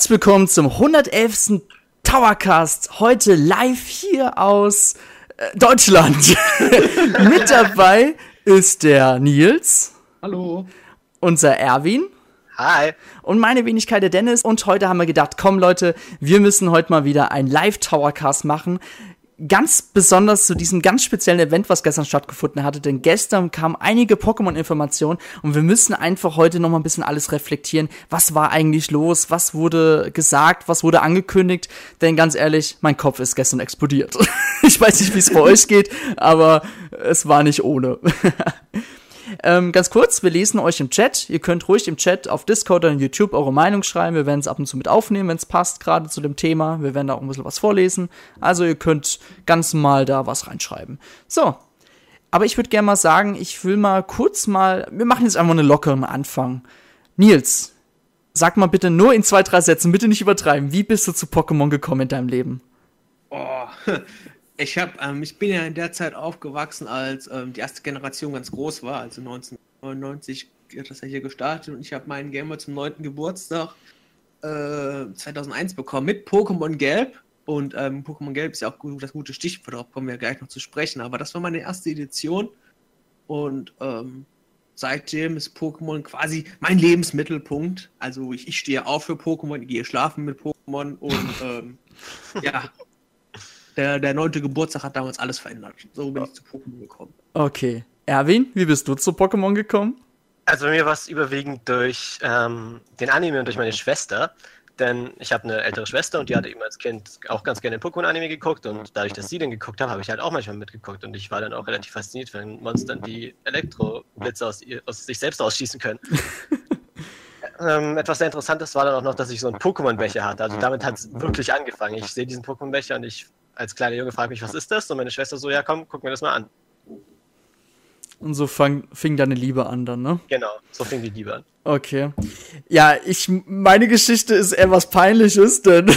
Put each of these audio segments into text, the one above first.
Herzlich willkommen zum 111. Towercast. Heute live hier aus äh, Deutschland. Mit dabei ist der Nils. Hallo. Unser Erwin. Hi. Und meine Wenigkeit der Dennis. Und heute haben wir gedacht, komm Leute, wir müssen heute mal wieder ein Live-Towercast machen ganz besonders zu diesem ganz speziellen Event, was gestern stattgefunden hatte, denn gestern kamen einige Pokémon-Informationen und wir müssen einfach heute noch mal ein bisschen alles reflektieren. Was war eigentlich los? Was wurde gesagt? Was wurde angekündigt? Denn ganz ehrlich, mein Kopf ist gestern explodiert. ich weiß nicht, wie es bei euch geht, aber es war nicht ohne. Ähm, ganz kurz, wir lesen euch im Chat. Ihr könnt ruhig im Chat auf Discord oder YouTube eure Meinung schreiben. Wir werden es ab und zu mit aufnehmen, wenn es passt, gerade zu dem Thema. Wir werden da auch ein bisschen was vorlesen. Also ihr könnt ganz mal da was reinschreiben. So. Aber ich würde gerne mal sagen, ich will mal kurz mal, wir machen jetzt einfach eine lockere Anfang. Nils, sag mal bitte nur in zwei, drei Sätzen, bitte nicht übertreiben. Wie bist du zu Pokémon gekommen in deinem Leben? Oh, Ich, hab, ähm, ich bin ja in der Zeit aufgewachsen, als ähm, die erste Generation ganz groß war, also 1999 hat das ja hier gestartet und ich habe meinen Gamer zum 9. Geburtstag äh, 2001 bekommen mit Pokémon Gelb. Und ähm, Pokémon Gelb ist ja auch gut, das gute Stichwort, darauf kommen wir gleich noch zu sprechen. Aber das war meine erste Edition und ähm, seitdem ist Pokémon quasi mein Lebensmittelpunkt. Also ich, ich stehe auf für Pokémon, ich gehe schlafen mit Pokémon und ähm, ja, der, der neunte Geburtstag hat damals alles verändert. So bin ich zu Pokémon gekommen. Okay. Erwin, wie bist du zu Pokémon gekommen? Also bei mir war es überwiegend durch ähm, den Anime und durch meine Schwester. Denn ich habe eine ältere Schwester und die hatte eben als Kind auch ganz gerne den Pokémon-Anime geguckt. Und dadurch, dass sie den geguckt hat, habe ich halt auch manchmal mitgeguckt. Und ich war dann auch relativ fasziniert, wenn Monstern die Elektroblitze aus, aus sich selbst ausschießen können. ähm, etwas sehr Interessantes war dann auch noch, dass ich so einen Pokémon-Becher hatte. Also damit hat es wirklich angefangen. Ich sehe diesen Pokémon-Becher und ich als kleiner Junge frage mich, was ist das? Und meine Schwester so, ja komm, guck mir das mal an. Und so fang, fing deine Liebe an dann, ne? Genau, so fing die Liebe an. Okay. Ja, ich, meine Geschichte ist eher was Peinliches, denn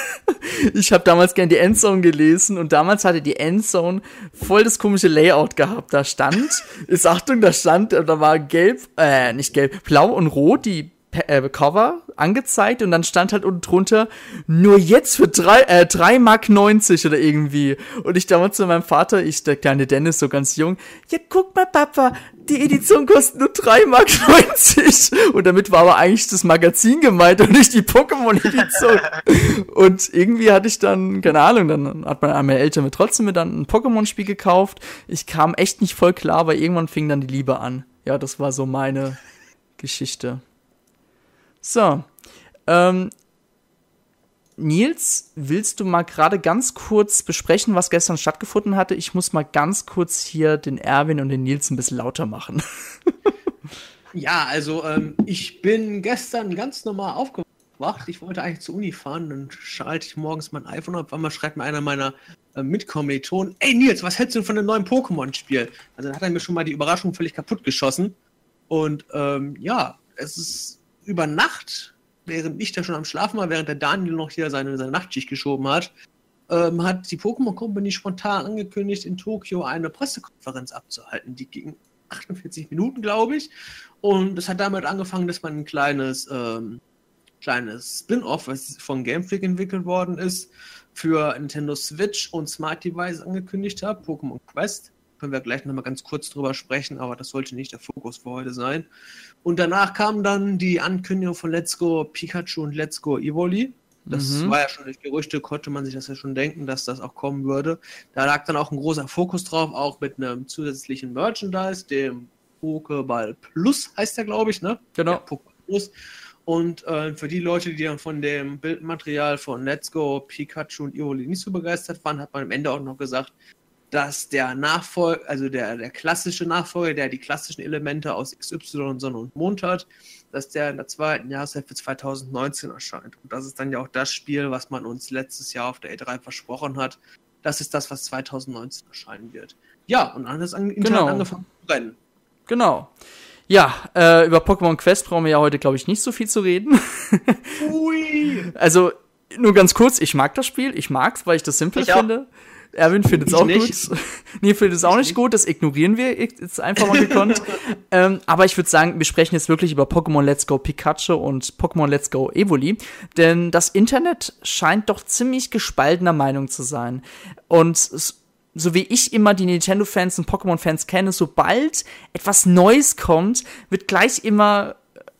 ich habe damals gern die Endzone gelesen und damals hatte die Endzone voll das komische Layout gehabt. Da stand, ist Achtung, da stand, da war gelb, äh, nicht gelb, blau und rot die äh, Cover angezeigt und dann stand halt unten drunter, nur jetzt für drei, äh, drei Mark 90 oder irgendwie. Und ich damals zu meinem Vater, ich, der kleine Dennis, so ganz jung, ja, guck mal, Papa, die Edition kostet nur drei Mark 90. Und damit war aber eigentlich das Magazin gemeint und nicht die Pokémon-Edition. und irgendwie hatte ich dann, keine Ahnung, dann hat meine Eltern mir trotzdem mir dann ein Pokémon-Spiel gekauft. Ich kam echt nicht voll klar, aber irgendwann fing dann die Liebe an. Ja, das war so meine Geschichte. So. Ähm, Nils, willst du mal gerade ganz kurz besprechen, was gestern stattgefunden hatte? Ich muss mal ganz kurz hier den Erwin und den Nils ein bisschen lauter machen. ja, also ähm, ich bin gestern ganz normal aufgewacht. Ich wollte eigentlich zur Uni fahren, dann schalte ich morgens mein iPhone ab. Auf einmal schreibt mir einer meiner äh, Mitkommilitonen: Ey Nils, was hältst du denn von einem neuen Pokémon-Spiel? Also dann hat er mir schon mal die Überraschung völlig kaputt geschossen. Und ähm, ja, es ist über Nacht, während ich da schon am Schlafen war, während der Daniel noch hier seine, seine Nachtschicht geschoben hat, ähm, hat die Pokémon Company spontan angekündigt, in Tokio eine Pressekonferenz abzuhalten. Die ging 48 Minuten, glaube ich. Und es hat damit angefangen, dass man ein kleines, ähm, kleines Spin-off, was von Game Freak entwickelt worden ist, für Nintendo Switch und Smart Device angekündigt hat, Pokémon Quest. Können wir gleich nochmal ganz kurz drüber sprechen, aber das sollte nicht der Fokus für heute sein. Und danach kam dann die Ankündigung von Let's Go Pikachu und Let's Go Evoli. Das mhm. war ja schon durch Gerüchte, konnte man sich das ja schon denken, dass das auch kommen würde. Da lag dann auch ein großer Fokus drauf, auch mit einem zusätzlichen Merchandise, dem Pokéball Plus heißt der, glaube ich, ne? Genau. Ja, Pokéball Plus. Und äh, für die Leute, die dann von dem Bildmaterial von Let's Go, Pikachu und Evoli nicht so begeistert waren, hat man am Ende auch noch gesagt, dass der Nachfolger, also der, der klassische Nachfolger, der die klassischen Elemente aus XY, Sonne und Mond hat, dass der in der zweiten Jahreshälfte 2019 erscheint. Und das ist dann ja auch das Spiel, was man uns letztes Jahr auf der E3 versprochen hat. Das ist das, was 2019 erscheinen wird. Ja, und dann hat es an, genau. angefangen zu brennen. Genau. Ja, äh, über Pokémon Quest brauchen wir ja heute, glaube ich, nicht so viel zu reden. Ui. Also, nur ganz kurz, ich mag das Spiel, ich mag's, weil ich das simpel ich finde. Auch Erwin findet es auch nicht. gut. nee, findet es auch nicht, nicht gut. Das ignorieren wir jetzt einfach mal gekonnt. ähm, aber ich würde sagen, wir sprechen jetzt wirklich über Pokémon Let's Go Pikachu und Pokémon Let's Go Evoli. Denn das Internet scheint doch ziemlich gespaltener Meinung zu sein. Und so wie ich immer die Nintendo-Fans und Pokémon-Fans kenne, sobald etwas Neues kommt, wird gleich immer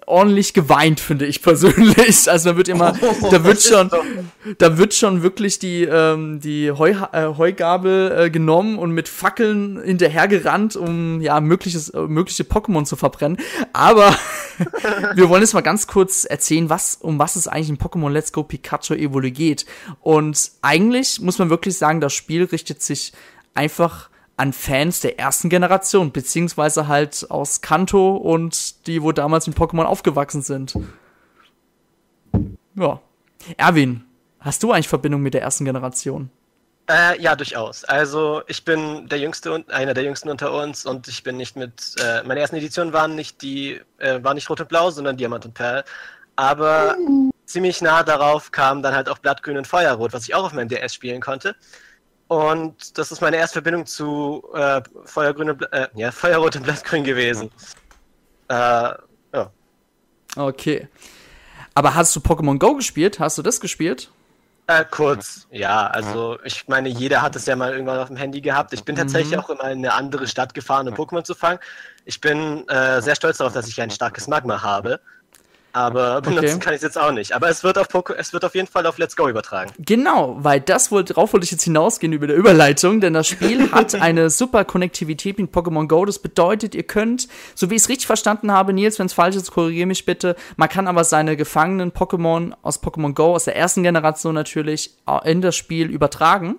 ordentlich geweint, finde ich persönlich. Also da wird immer, oh, da wird schon, da wird schon wirklich die, ähm, die Heu, äh, Heugabel äh, genommen und mit Fackeln hinterhergerannt, um ja mögliches, äh, mögliche Pokémon zu verbrennen. Aber wir wollen jetzt mal ganz kurz erzählen, was, um was es eigentlich in Pokémon Let's Go Pikachu Evoli geht. Und eigentlich muss man wirklich sagen, das Spiel richtet sich einfach an Fans der ersten Generation, beziehungsweise halt aus Kanto und die, wo damals mit Pokémon aufgewachsen sind. Ja. Erwin, hast du eigentlich Verbindung mit der ersten Generation? Äh, ja, durchaus. Also ich bin der jüngste und einer der jüngsten unter uns und ich bin nicht mit. Äh, meine ersten Editionen waren nicht die, äh, waren nicht Rot und Blau, sondern Diamant und Perl. Aber mhm. ziemlich nah darauf kam dann halt auch Blattgrün und Feuerrot, was ich auch auf meinem DS spielen konnte. Und das ist meine erste Verbindung zu äh, Feuergrün äh, ja, Feuerrot und Blattgrün gewesen. Äh, ja. Okay. Aber hast du Pokémon Go gespielt? Hast du das gespielt? Äh, kurz, ja. Also ich meine, jeder hat es ja mal irgendwann auf dem Handy gehabt. Ich bin tatsächlich mhm. auch immer in eine andere Stadt gefahren, um Pokémon zu fangen. Ich bin äh, sehr stolz darauf, dass ich ein starkes Magma habe aber benutzen okay. kann ich es jetzt auch nicht. Aber es wird, auf Poco es wird auf jeden Fall auf Let's Go übertragen. Genau, weil das wollte, darauf wollte ich jetzt hinausgehen über der Überleitung, denn das Spiel hat eine super Konnektivität mit Pokémon Go. Das bedeutet, ihr könnt, so wie ich es richtig verstanden habe, Nils, wenn es falsch ist, korrigiere mich bitte. Man kann aber seine gefangenen Pokémon aus Pokémon Go, aus der ersten Generation natürlich, in das Spiel übertragen.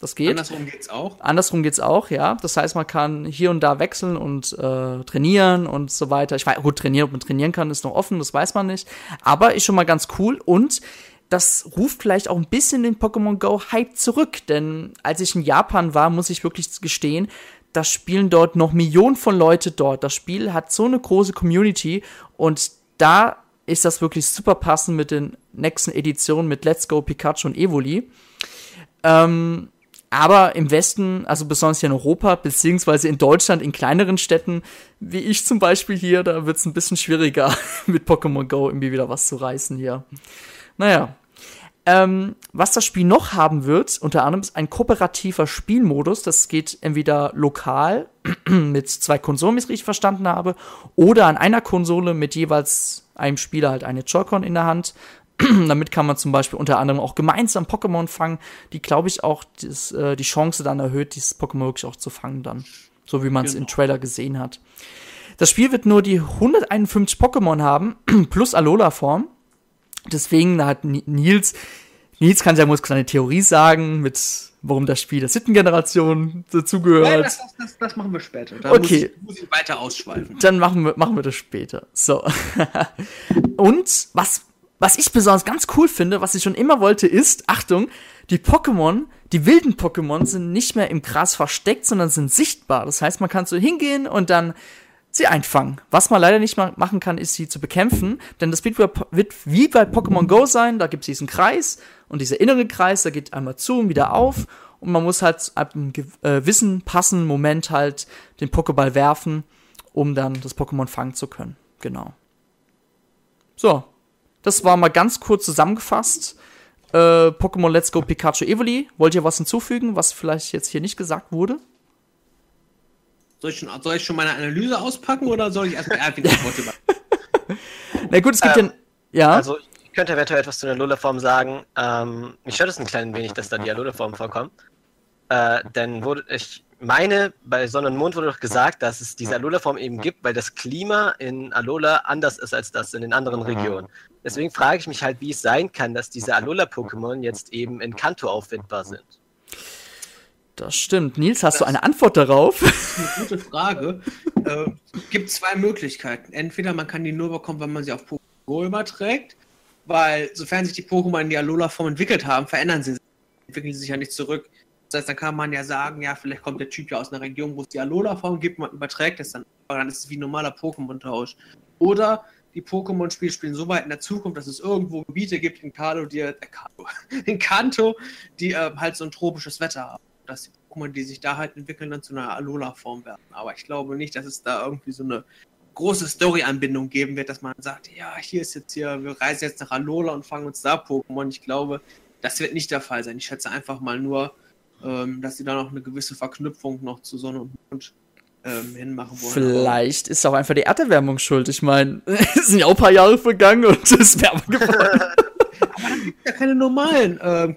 Das geht. Andersrum geht's auch. Andersrum geht's auch, ja. Das heißt, man kann hier und da wechseln und äh, trainieren und so weiter. Ich weiß, gut, trainieren, ob man trainieren kann, ist noch offen, das weiß man nicht. Aber ist schon mal ganz cool und das ruft vielleicht auch ein bisschen den Pokémon Go Hype zurück, denn als ich in Japan war, muss ich wirklich gestehen, da spielen dort noch Millionen von Leute dort. Das Spiel hat so eine große Community und da ist das wirklich super passend mit den nächsten Editionen mit Let's Go Pikachu und Evoli. Ähm, aber im Westen, also besonders hier in Europa, beziehungsweise in Deutschland, in kleineren Städten, wie ich zum Beispiel hier, da wird es ein bisschen schwieriger, mit Pokémon Go irgendwie wieder was zu reißen hier. Naja. Ähm, was das Spiel noch haben wird, unter anderem ist ein kooperativer Spielmodus. Das geht entweder lokal mit zwei Konsolen, wie ich richtig verstanden habe, oder an einer Konsole mit jeweils einem Spieler halt eine Joy-Con in der Hand. Damit kann man zum Beispiel unter anderem auch gemeinsam Pokémon fangen, die, glaube ich, auch das, äh, die Chance dann erhöht, dieses Pokémon wirklich auch zu fangen dann. So wie man es genau. im Trailer gesehen hat. Das Spiel wird nur die 151 Pokémon haben, plus Alola-Form. Deswegen hat Nils, Nils kann ja muss seine Theorie sagen, mit warum das Spiel der siebten Generation dazugehört. Nein, das, das, das, machen wir später. Da okay. Muss ich, muss ich weiter ausschweifen. Dann machen wir, machen wir das später. So. Und was was ich besonders ganz cool finde, was ich schon immer wollte, ist, Achtung, die Pokémon, die wilden Pokémon sind nicht mehr im Gras versteckt, sondern sind sichtbar. Das heißt, man kann so hingehen und dann sie einfangen. Was man leider nicht machen kann, ist sie zu bekämpfen, denn das wird, wie bei Pokémon Go sein, da gibt es diesen Kreis und dieser innere Kreis, der geht einmal zu und wieder auf und man muss halt ab einem gewissen, passenden Moment halt den Pokéball werfen, um dann das Pokémon fangen zu können. Genau. So, das war mal ganz kurz zusammengefasst. Äh, Pokémon Let's Go Pikachu Evoli. Wollt ihr was hinzufügen, was vielleicht jetzt hier nicht gesagt wurde? Soll ich schon, soll ich schon meine Analyse auspacken oder soll ich erstmal Erwin die Worte Na gut, es gibt ähm, ja. Ja. Also, ich könnte eventuell etwas zu der Alola-Form sagen. Ähm, mich stört es ein klein wenig, dass da die Alola-Form vorkommt. Äh, denn wurde, ich meine, bei Sonne und Mond wurde doch gesagt, dass es diese Alola-Form eben gibt, weil das Klima in Alola anders ist als das in den anderen Regionen. Deswegen frage ich mich halt, wie es sein kann, dass diese Alola-Pokémon jetzt eben in Kanto auffindbar sind. Das stimmt. Nils, hast das du eine Antwort darauf? Das ist eine gute Frage. äh, gibt zwei Möglichkeiten. Entweder man kann die nur bekommen, wenn man sie auf Pokémon Go überträgt, weil sofern sich die Pokémon in die Alola-Form entwickelt haben, verändern sie sich, entwickeln sie sich ja nicht zurück. Das heißt, dann kann man ja sagen, ja, vielleicht kommt der Typ ja aus einer Region, wo es die Alola-Form gibt, man überträgt es dann, aber dann ist es wie ein normaler Pokémon-Tausch. Oder die Pokémon-Spiele spielen so weit in der Zukunft, dass es irgendwo Gebiete gibt in Kanto, die, äh, in Kanto, die äh, halt so ein tropisches Wetter haben. dass die Pokémon, die sich da halt entwickeln, dann zu einer Alola-Form werden. Aber ich glaube nicht, dass es da irgendwie so eine große Story-Anbindung geben wird, dass man sagt, ja, hier ist jetzt hier, wir reisen jetzt nach Alola und fangen uns da Pokémon. Ich glaube, das wird nicht der Fall sein. Ich schätze einfach mal nur, ähm, dass sie da noch eine gewisse Verknüpfung noch zu Sonne und Mond ähm, hinmachen wollen. Vielleicht ist auch einfach die Erderwärmung schuld. Ich meine, es sind ja auch ein paar Jahre vergangen und es ist wärmer geworden. Aber dann gibt ja keine normalen ähm,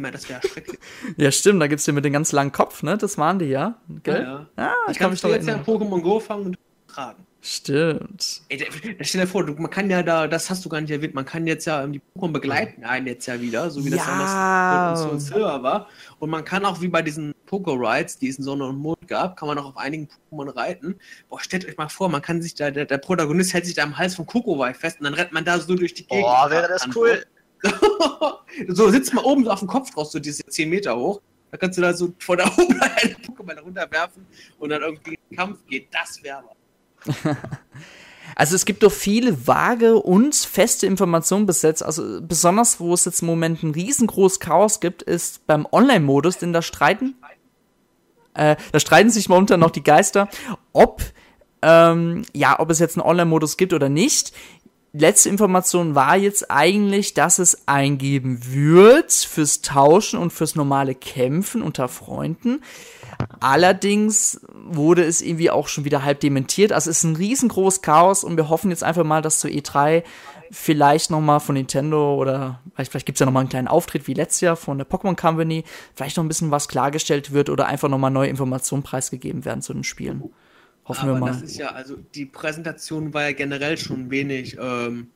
mehr, das wäre schrecklich. Ja, stimmt, da gibt es ja mit dem ganz langen Kopf, ne? Das waren die, ja? Gell? Ja, Ah, Ich kann mich doch jetzt ja erinnern. Pokémon Go fangen und tragen. Stimmt. Ey, stell dir vor, du, man kann ja da, das hast du gar nicht erwähnt, man kann jetzt ja, ähm, die Pokémon begleiten einen jetzt ja wieder, so wie das Ja. damals in Silver war. Und man kann auch wie bei diesen Poké-Rides, die es in Sonne und Mond gab, kann man auch auf einigen Pokémon reiten. Boah, stellt euch mal vor, man kann sich da, der, der Protagonist hält sich da am Hals von Kokowai fest und dann rennt man da so durch die Gegend. Boah, wäre das cool. so sitzt man oben so auf dem Kopf drauf, so diese 10 Meter hoch. Da kannst du da so vor der Oberleitung eine Pokémon runterwerfen und dann irgendwie in den Kampf geht. Das wäre was. Also es gibt doch viele vage und feste Informationen bis jetzt. Also besonders, wo es jetzt im Moment ein riesengroßes Chaos gibt, ist beim Online-Modus, denn da streiten, äh, da streiten sich momentan noch die Geister, ob, ähm, ja, ob es jetzt einen Online-Modus gibt oder nicht. Letzte Information war jetzt eigentlich, dass es eingeben wird fürs Tauschen und fürs normale Kämpfen unter Freunden. Allerdings wurde es irgendwie auch schon wieder halb dementiert. Also es ist ein riesengroßes Chaos und wir hoffen jetzt einfach mal, dass zur E3 vielleicht nochmal von Nintendo oder vielleicht, vielleicht gibt es ja nochmal einen kleinen Auftritt wie letztes Jahr von der Pokémon Company, vielleicht noch ein bisschen was klargestellt wird oder einfach nochmal neue Informationen preisgegeben werden zu den Spielen. Hoffen Aber wir mal. das ist ja, also die Präsentation war ja generell schon wenig ähm,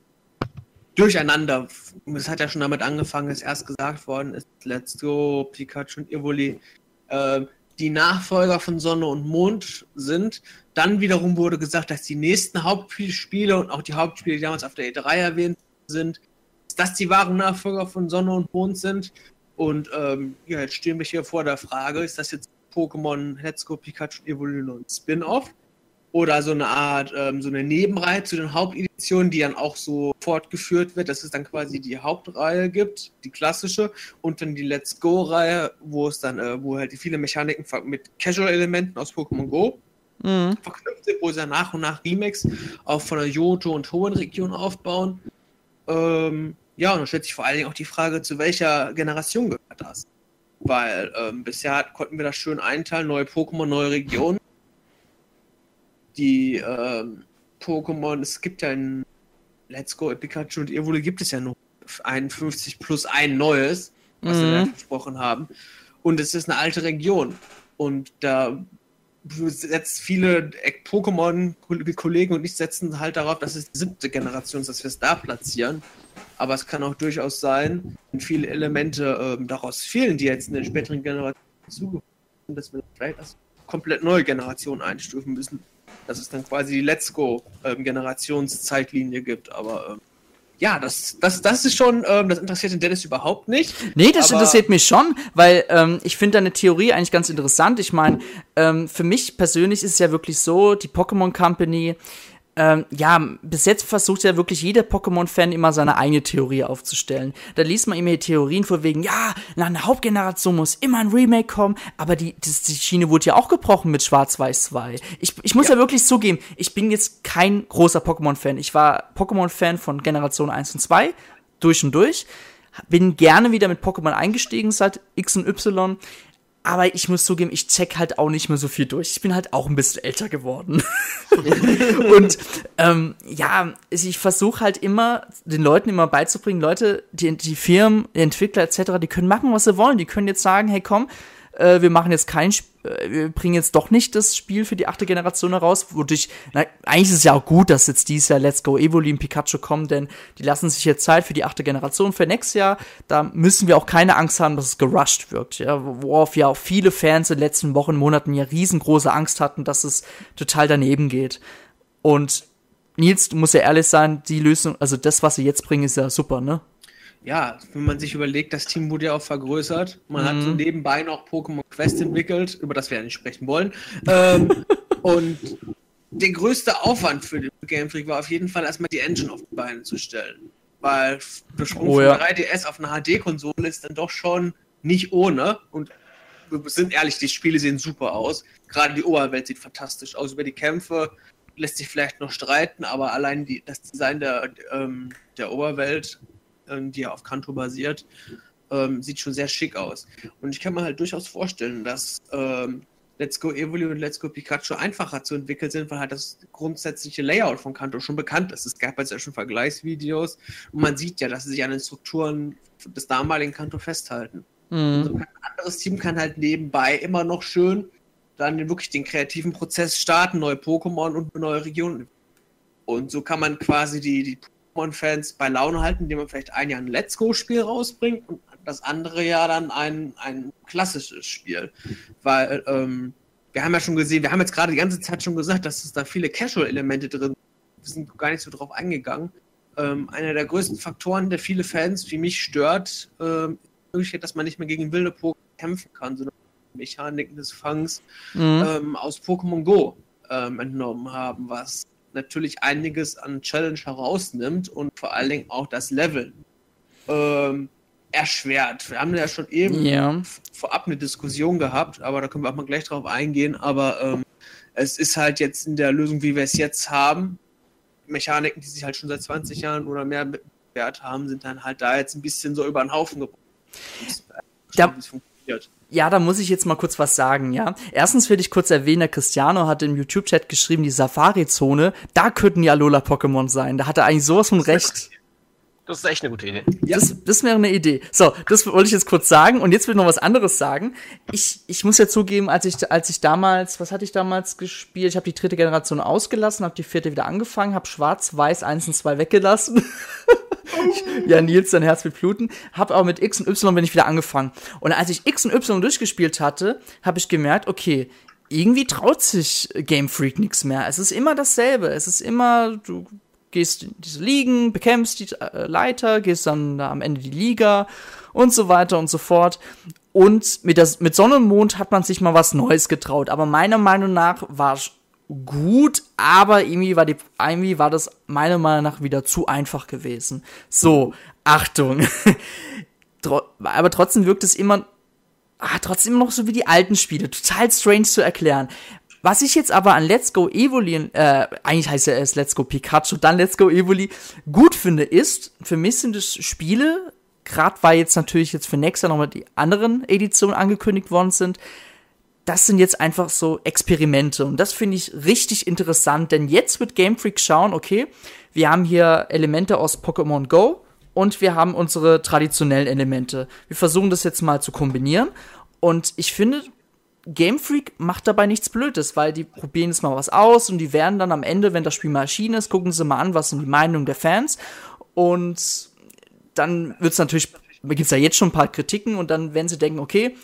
durcheinander. Es hat ja schon damit angefangen, dass erst gesagt worden ist, Let's Go, Pikachu und Evoli ähm, die Nachfolger von Sonne und Mond sind. Dann wiederum wurde gesagt, dass die nächsten Hauptspiele und auch die Hauptspiele, die damals auf der E3 erwähnt sind, dass die wahren Nachfolger von Sonne und Mond sind. Und ähm, ja, jetzt stehen wir hier vor der Frage, ist das jetzt Pokémon Let's Go Pikachu Evolution und Spin-off? Oder so eine Art, ähm, so eine Nebenreihe zu den Haupteditionen, die dann auch so fortgeführt wird, dass es dann quasi die Hauptreihe gibt, die klassische, und dann die Let's Go-Reihe, wo es dann, äh, wo halt die viele Mechaniken mit Casual-Elementen aus Pokémon Go Mhm. verknüpft sind, wo sie dann nach und nach Remakes auch von der Johto und Hoenn-Region aufbauen. Ähm, ja, und dann stellt sich vor allen Dingen auch die Frage, zu welcher Generation gehört das? Weil ähm, bisher hat- konnten wir das schön einteilen, neue Pokémon, neue Regionen. Die ähm, Pokémon, es gibt ja ein Let's Go, Pikachu und Evoli gibt es ja nur 51 plus ein neues, was wir Mhm. da gesprochen haben. Und es ist eine alte Region. Und da setzt viele Pokémon-Kollegen und ich setzen halt darauf, dass es die siebte Generation ist, dass wir es da platzieren. Aber es kann auch durchaus sein, wenn viele Elemente ähm, daraus fehlen, die jetzt in den späteren Generationen zugefügt sind, dass wir vielleicht als komplett neue Generation einstufen müssen. Dass es dann quasi die Let's Go-Generationszeitlinie gibt. Aber ähm, ja, das, das, das ist schon, ähm, das interessiert den Dennis überhaupt nicht. Nee, das interessiert mich schon, weil ähm, ich finde deine Theorie eigentlich ganz interessant. Ich meine, ähm, für mich persönlich ist es ja wirklich so, die Pokémon Company, ähm, ja, bis jetzt versucht ja wirklich jeder Pokémon-Fan immer seine eigene Theorie aufzustellen. Da liest man immer die Theorien vor wegen, ja, nach einer Hauptgeneration muss immer ein Remake kommen, aber die, das, die Schiene wurde ja auch gebrochen mit Schwarz-Weiß 2. Ich, ich muss ja. wirklich zugeben, ich bin jetzt kein großer Pokémon-Fan. Ich war Pokémon-Fan von Generation 1 und 2, durch und durch bin gerne wieder mit Pokémon eingestiegen seit X und Y. Aber ich muss zugeben, ich check halt auch nicht mehr so viel durch. Ich bin halt auch ein bisschen älter geworden. und ähm, ja, ich versuche halt immer, den Leuten immer beizubringen, Leute, die, die Firmen, die Entwickler etc., die können machen, was sie wollen. Die können jetzt sagen, hey komm, äh, wir machen jetzt kein, Sp- äh, wir bringen jetzt doch nicht das Spiel für die achte Generation heraus, wodurch, na, eigentlich ist es ja auch gut, dass jetzt dieses Jahr Let's Go Evoli und Pikachu kommen, denn die lassen sich jetzt Zeit für die achte Generation für nächstes Jahr. Da müssen wir auch keine Angst haben, dass es gerusht wirkt, ja, worauf ja auch viele Fans in den letzten Wochen, Monaten ja riesengroße Angst hatten, dass es total daneben geht. Und Nils, du musst ja ehrlich sein, die Lösung, also das, was sie jetzt bringen, ist ja super, ne? Ja, wenn man sich überlegt, das Team wurde ja auch vergrößert. Man hat so nebenbei noch Pokémon Quest entwickelt, über das wir ja nicht sprechen wollen. Ähm, und der größte Aufwand für den Game Freak war auf jeden Fall erstmal die Engine auf die Beine zu stellen. Weil der Sprung Oh von ja. 3DS auf eine HD-Konsole ist dann doch schon nicht ohne. Und wir sind ehrlich, die Spiele sehen super aus. Gerade die Oberwelt sieht fantastisch aus. Über die Kämpfe lässt sich vielleicht noch streiten, aber allein die, das Design der, ähm, der Oberwelt, die ja auf Kanto basiert, ähm, sieht schon sehr schick aus. Und ich kann mir halt durchaus vorstellen, dass ähm, Let's Go Evoli und Let's Go Pikachu einfacher zu entwickeln sind, weil halt das grundsätzliche Layout von Kanto schon bekannt ist. Es gab jetzt ja schon Vergleichsvideos und man sieht ja, dass sie sich an den Strukturen des damaligen Kanto festhalten. Mhm. Also ein anderes Team kann halt nebenbei immer noch schön dann wirklich den kreativen Prozess starten, neue Pokémon und neue Regionen. Und so kann man quasi die, die Pokémon-Fans bei Laune halten, indem man vielleicht ein Jahr ein Let's Go-Spiel rausbringt und das andere Jahr dann ein, ein klassisches Spiel. Weil ähm, wir haben ja schon gesehen, wir haben jetzt gerade die ganze Zeit schon gesagt, dass es da viele Casual-Elemente drin sind. Wir sind gar nicht so drauf eingegangen. Ähm, einer der größten Faktoren, der viele Fans wie mich stört, ähm, Möglichkeit, dass man nicht mehr gegen wilde Pokémon kämpfen kann, sondern Mechaniken des Fangs mhm. ähm, aus Pokémon Go ähm, entnommen haben, was natürlich einiges an Challenge herausnimmt und vor allen Dingen auch das Leveln ähm, erschwert. Wir haben ja schon eben ja. vorab eine Diskussion gehabt, aber da können wir auch mal gleich drauf eingehen. Aber ähm, es ist halt jetzt in der Lösung, wie wir es jetzt haben, Mechaniken, die sich halt schon seit 20 Jahren oder mehr bewährt haben, sind dann halt da jetzt ein bisschen so über den Haufen gebracht. Da, ja, da muss ich jetzt mal kurz was sagen, ja. Erstens will ich kurz erwähnen, der Cristiano hat im YouTube-Chat geschrieben, die Safari-Zone, da könnten ja Alola-Pokémon sein. Da hat er eigentlich sowas von recht. Das ist echt eine gute Idee. Das, das wäre eine Idee. So, das wollte ich jetzt kurz sagen. Und jetzt will ich noch was anderes sagen. Ich, ich muss ja zugeben, als ich, als ich damals, was hatte ich damals gespielt? Ich habe die dritte Generation ausgelassen, habe die vierte wieder angefangen, habe Schwarz-Weiß 1 und 2 weggelassen. ja, Nils, dein Herz wird bluten. Hab aber mit X und Y bin ich wieder angefangen. Und als ich X und Y durchgespielt hatte, habe ich gemerkt, okay, irgendwie traut sich Game Freak nichts mehr. Es ist immer dasselbe. Es ist immer, du gehst in diese Ligen, bekämpfst die äh, Leiter, gehst dann da am Ende die Liga und so weiter und so fort. Und mit, das, mit Sonne und Mond hat man sich mal was Neues getraut. Aber meiner Meinung nach war gut, aber irgendwie war die, irgendwie war das meiner Meinung nach wieder zu einfach gewesen. So, Achtung. aber trotzdem wirkt es immer, ah, trotzdem noch so wie die alten Spiele. Total strange zu erklären. Was ich jetzt aber an Let's Go Evoli, äh, eigentlich heißt ja erst Let's Go Pikachu, dann Let's Go Evoli, gut finde, ist, für mich sind es Spiele, gerade weil jetzt natürlich jetzt für nächstes Jahr nochmal die anderen Editionen angekündigt worden sind, das sind jetzt einfach so Experimente und das finde ich richtig interessant, denn jetzt wird Game Freak schauen, okay, wir haben hier Elemente aus Pokémon Go und wir haben unsere traditionellen Elemente. Wir versuchen das jetzt mal zu kombinieren und ich finde, Game Freak macht dabei nichts Blödes, weil die probieren jetzt mal was aus und die werden dann am Ende, wenn das Spiel mal erschienen ist, gucken sie mal an, was sind die Meinungen der Fans. Und dann wird es natürlich, gibt es ja jetzt schon ein paar Kritiken und dann werden sie denken, okay,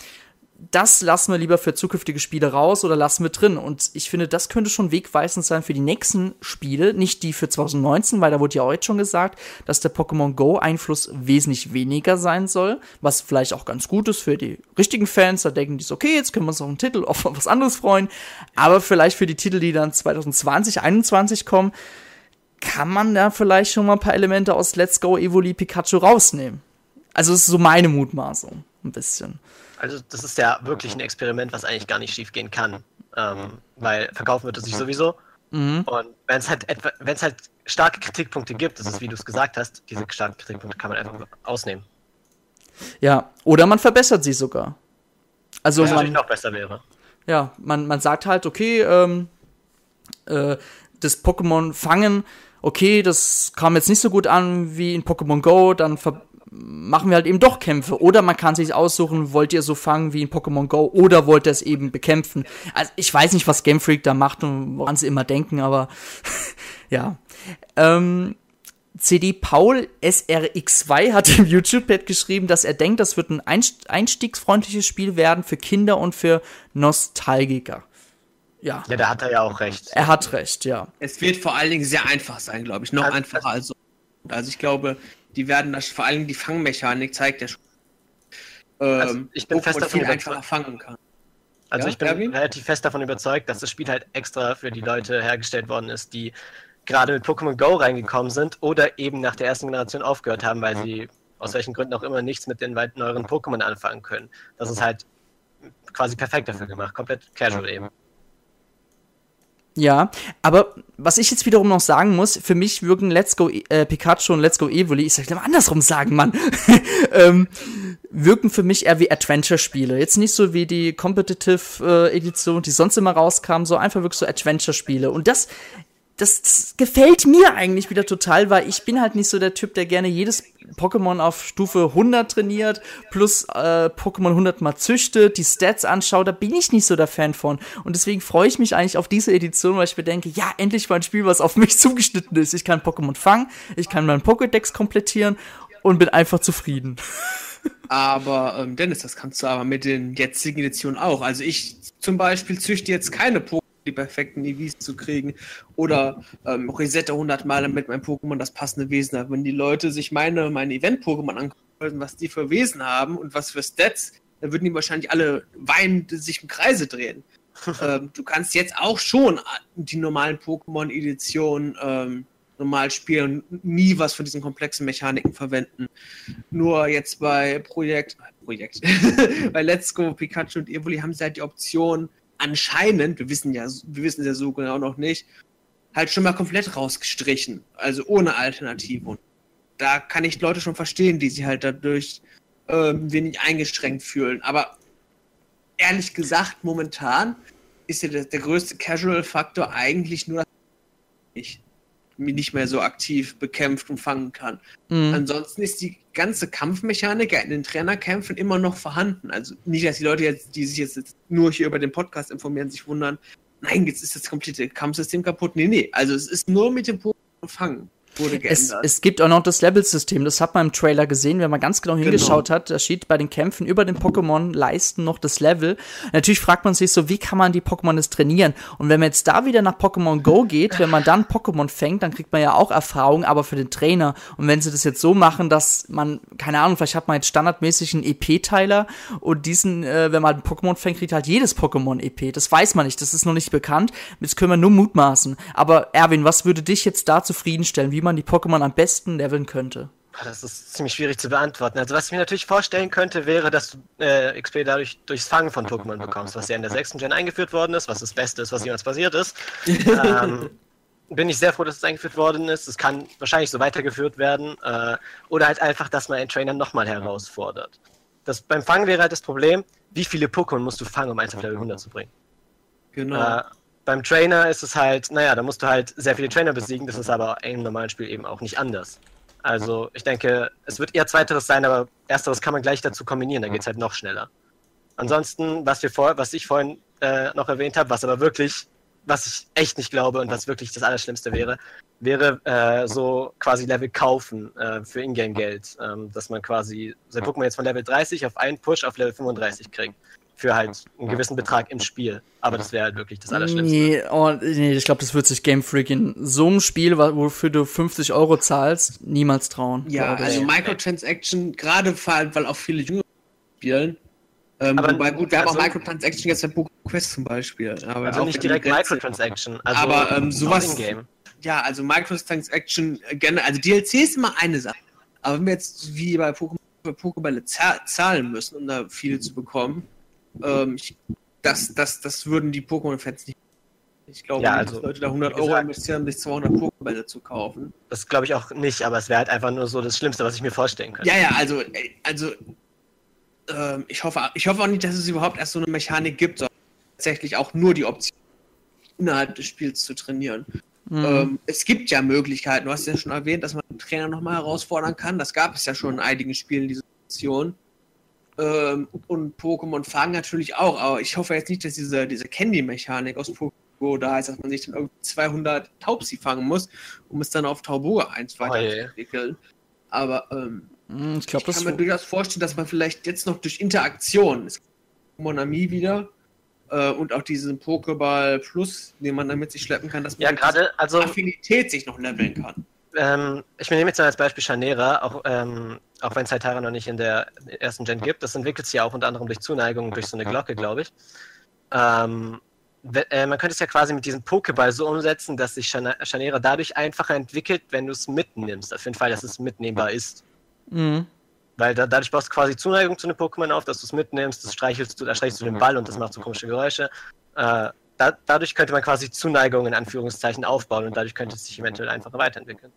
das lassen wir lieber für zukünftige Spiele raus oder lassen wir drin. Und ich finde, das könnte schon wegweisend sein für die nächsten Spiele, nicht die für 2019, weil da wurde ja jetzt schon gesagt, dass der Pokémon Go Einfluss wesentlich weniger sein soll, was vielleicht auch ganz gut ist für die richtigen Fans. Da denken die so, okay, jetzt können wir uns auf einen Titel auf was anderes freuen. Aber vielleicht für die Titel, die dann 2020, 2021 kommen, kann man da vielleicht schon mal ein paar Elemente aus Let's Go Evoli Pikachu rausnehmen. Also, das ist so meine Mutmaßung. Ein bisschen. Also das ist ja wirklich ein Experiment, was eigentlich gar nicht schief gehen kann. Ähm, weil verkaufen wird es sich sowieso. Mhm. Und wenn es halt etwa, wenn es halt starke Kritikpunkte gibt, das ist wie du es gesagt hast, diese starken Kritikpunkte kann man einfach ausnehmen. Ja, oder man verbessert sie sogar. Also was man, natürlich noch besser wäre. Ja, man, man sagt halt, okay, ähm, äh, das Pokémon fangen, okay, das kam jetzt nicht so gut an wie in Pokémon Go, dann ver machen wir halt eben doch Kämpfe. Oder man kann sich aussuchen, wollt ihr so fangen wie in Pokémon Go oder wollt ihr es eben bekämpfen. Also ich weiß nicht, was Game Freak da macht und woran sie immer denken, aber ja. Ähm, CD Paul SRX2 hat im YouTube-Pad geschrieben, dass er denkt, das wird ein einstiegsfreundliches Spiel werden für Kinder und für Nostalgiker. Ja. Ja, da hat er ja auch recht. Er hat recht, ja. Es wird vor allen Dingen sehr einfach sein, glaube ich. Noch also, einfacher als so. Also ich glaube, die werden das, vor allem die Fangmechanik zeigt ja schon. Ähm, also ich bin fest davon überzeugt. fangen kann. Also ja, ich bin Erwin? relativ fest davon überzeugt, dass das Spiel halt extra für die Leute hergestellt worden ist, die gerade mit Pokémon Go reingekommen sind oder eben nach der ersten Generation aufgehört haben, weil sie aus welchen Gründen auch immer nichts mit den weit neueren Pokémon anfangen können. Das ist halt quasi perfekt dafür gemacht. Komplett casual eben. Ja, aber was ich jetzt wiederum noch sagen muss, für mich wirken Let's Go äh, Pikachu und Let's Go Evoli, ich soll mal andersrum sagen, Mann, ähm, wirken für mich eher wie Adventure-Spiele. Jetzt nicht so wie die Competitive äh, Edition, die sonst immer rauskam, so einfach wirklich so Adventure-Spiele. Und das das, das gefällt mir eigentlich wieder total, weil ich bin halt nicht so der Typ, der gerne jedes Pokémon auf Stufe 100 trainiert, plus äh, Pokémon 100 mal züchtet, die Stats anschaut, da bin ich nicht so der Fan von. Und deswegen freue ich mich eigentlich auf diese Edition, weil ich mir denke, ja, endlich mal ein Spiel, was auf mich zugeschnitten ist. Ich kann Pokémon fangen, ich kann meinen Pokédex komplettieren und bin einfach zufrieden. Aber, ähm, Dennis, das kannst du aber mit den jetzigen Editionen auch. Also ich zum Beispiel züchte jetzt keine Pokémon die perfekten EVs zu kriegen oder ähm, resette 100 Mal, damit mein Pokémon das passende Wesen hat. Wenn die Leute sich meine, meine Event-Pokémon angucken, was die für Wesen haben und was für Stats, dann würden die wahrscheinlich alle weinend sich im Kreise drehen. ähm, du kannst jetzt auch schon die normalen Pokémon-Editionen ähm, normal spielen und nie was von diesen komplexen Mechaniken verwenden. Nur jetzt bei Projekt, Projekt, bei Let's Go Pikachu und Evoli haben sie halt die Option, anscheinend, wir wissen ja, wir wissen ja so genau noch nicht, halt schon mal komplett rausgestrichen. Also ohne Alternative. Und da kann ich Leute schon verstehen, die sich halt dadurch ähm, wenig eingeschränkt fühlen. Aber ehrlich gesagt, momentan ist ja der, der größte Casual-Faktor eigentlich nur, dass ich mich nicht mehr so aktiv bekämpft und fangen kann. Mhm. Ansonsten ist die ganze Kampfmechanik in den Trainerkämpfen immer noch vorhanden. Also nicht, dass die Leute jetzt, die sich jetzt nur hier über den Podcast informieren, sich wundern, nein, jetzt ist das komplette Kampfsystem kaputt. Nee, nee, also es ist nur mit dem Pokémon fangen wurde geändert. Es, es gibt auch noch das Level-System, das hat man im Trailer gesehen, wenn man ganz genau, genau. hingeschaut genau. hat, da steht bei den Kämpfen über den Pokémon-Leisten noch das Level. Natürlich fragt man sich so, wie kann man die Pokémon das trainieren? Und wenn man jetzt da wieder nach Pokémon Go geht, wenn man dann Pokémon fängt, dann kriegt man ja auch Erfahrung, aber für den Trainer. Und wenn sie das jetzt so machen, dass man, keine Ahnung, vielleicht hat man jetzt standardmäßig einen EP-Teiler und diesen, äh, wenn man ein Pokémon fängt, kriegt halt jedes Pokémon EP. Das weiß man nicht, das ist noch nicht bekannt. Jetzt können wir nur mutmaßen. Aber Erwin, was würde dich jetzt da zufriedenstellen? Wie man die Pokémon am besten leveln könnte? Ah, das ist ziemlich schwierig zu beantworten. Also was ich mir natürlich vorstellen könnte, wäre, dass du äh, XP dadurch durchs Fangen von Pokémon bekommst, was ja in der sechsten Gen eingeführt worden ist, was das Beste ist, was jemals passiert ist. ähm, bin ich sehr froh, dass es eingeführt worden ist. Es kann wahrscheinlich so weitergeführt werden. Äh, oder halt einfach, dass man einen Trainer nochmal herausfordert. Das, beim Fangen wäre halt das Problem, wie viele Pokémon musst du fangen, um eins auf Level 100 zu bringen. Genau. Äh, beim Trainer ist es halt, naja, da musst du halt sehr viele Trainer besiegen, das ist aber im normalen Spiel eben auch nicht anders. Also ich denke, es wird eher zweiteres sein, aber ersteres kann man gleich dazu kombinieren, da geht es halt noch schneller. Ansonsten, was wir vor, was ich vorhin äh, noch erwähnt habe, was aber wirklich, was ich echt nicht glaube und was wirklich das Allerschlimmste wäre, wäre äh, so quasi Level kaufen äh, für Ingame-Geld, ähm, dass man quasi sein Pokémon jetzt von Level 30 auf einen Push auf Level 35 kriegt für halt einen gewissen Betrag im Spiel. Aber das wäre halt wirklich das Allerschlimmste. Nee, oh, nee ich glaube, das wird sich Game Freak in so einem Spiel, wofür du 50 Euro zahlst, niemals trauen. Ja, also Microtransaction, gerade weil auch viele Jüngere spielen. Ähm, aber wobei, gut, wir also, haben auch Microtransaction jetzt bei Pokémon Quest zum Beispiel. Aber also nicht direkt Microtransaction. Also aber ähm, sowas. Ja, also Microtransaction, äh, also DLC ist immer eine Sache. Aber wenn wir jetzt wie bei Pokémon Pokébälle zahlen müssen, um da viele zu bekommen, ähm, ich, das, das, das würden die Pokémon-Fans nicht. Ich glaube, ja, also, dass Leute da 100 Euro investieren, um sich 200 Pokébälle zu kaufen. Das glaube ich auch nicht, aber es wäre halt einfach nur so das Schlimmste, was ich mir vorstellen könnte. Ja, ja, also, also ähm, ich, hoffe, ich hoffe auch nicht, dass es überhaupt erst so eine Mechanik gibt, sondern tatsächlich auch nur die Option, innerhalb des Spiels zu trainieren. Mhm. Ähm, es gibt ja Möglichkeiten, du hast ja schon erwähnt, dass man den Trainer nochmal herausfordern kann. Das gab es ja schon in einigen Spielen, diese Option. Ähm, und Pokémon fangen natürlich auch, aber ich hoffe jetzt nicht, dass diese, diese Candy-Mechanik aus Pokémon da heißt, dass man sich dann irgendwie 200 Taubsi fangen muss, um es dann auf Tauboga 1 weiterzuentwickeln. Oh, aber ähm, hm, ich, glaub, ich kann mir durchaus vorstellen, dass man vielleicht jetzt noch durch Interaktion, Pokémon Ami wieder, äh, und auch diesen Pokéball Plus, den man damit sich schleppen kann, dass man ja, gerade, also, Affinität sich noch leveln kann ähm, ich nehme jetzt mal als Beispiel Chanera, auch, ähm, auch wenn es Haitara noch nicht in der ersten Gen gibt. Das entwickelt sich ja auch unter anderem durch Zuneigung durch so eine Glocke, glaube ich. Ähm, äh, man könnte es ja quasi mit diesem Pokéball so umsetzen, dass sich Chanera dadurch einfacher entwickelt, wenn du es mitnimmst. Auf jeden Fall, dass es mitnehmbar ist. Mhm. Weil da, dadurch baust du quasi Zuneigung zu einem Pokémon auf, dass du es mitnimmst, das streichelst du, da streichelst du den Ball und das macht so komische Geräusche. Äh, da, dadurch könnte man quasi Zuneigung in Anführungszeichen aufbauen und dadurch könnte es sich eventuell einfach weiterentwickeln.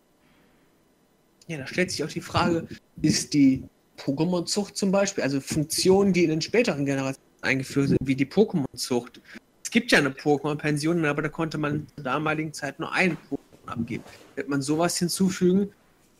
Ja, da stellt sich auch die Frage, ist die Pokémon-Zucht zum Beispiel, also Funktionen, die in den späteren Generationen eingeführt sind, wie die Pokémon-Zucht. Es gibt ja eine Pokémon-Pension, aber da konnte man zur damaligen Zeit nur einen Pokémon abgeben. Wird man sowas hinzufügen?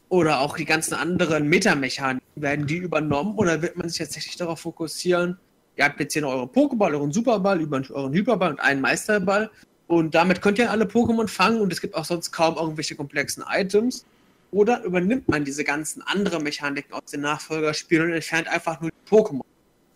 Oder auch die ganzen anderen Metamechaniken, werden die übernommen oder wird man sich tatsächlich darauf fokussieren, ihr habt jetzt hier noch euren Pokéball, euren Superball, euren Hyperball und einen Meisterball und damit könnt ihr alle Pokémon fangen und es gibt auch sonst kaum irgendwelche komplexen Items. Oder übernimmt man diese ganzen anderen Mechaniken aus den Nachfolgerspielen und entfernt einfach nur die Pokémon,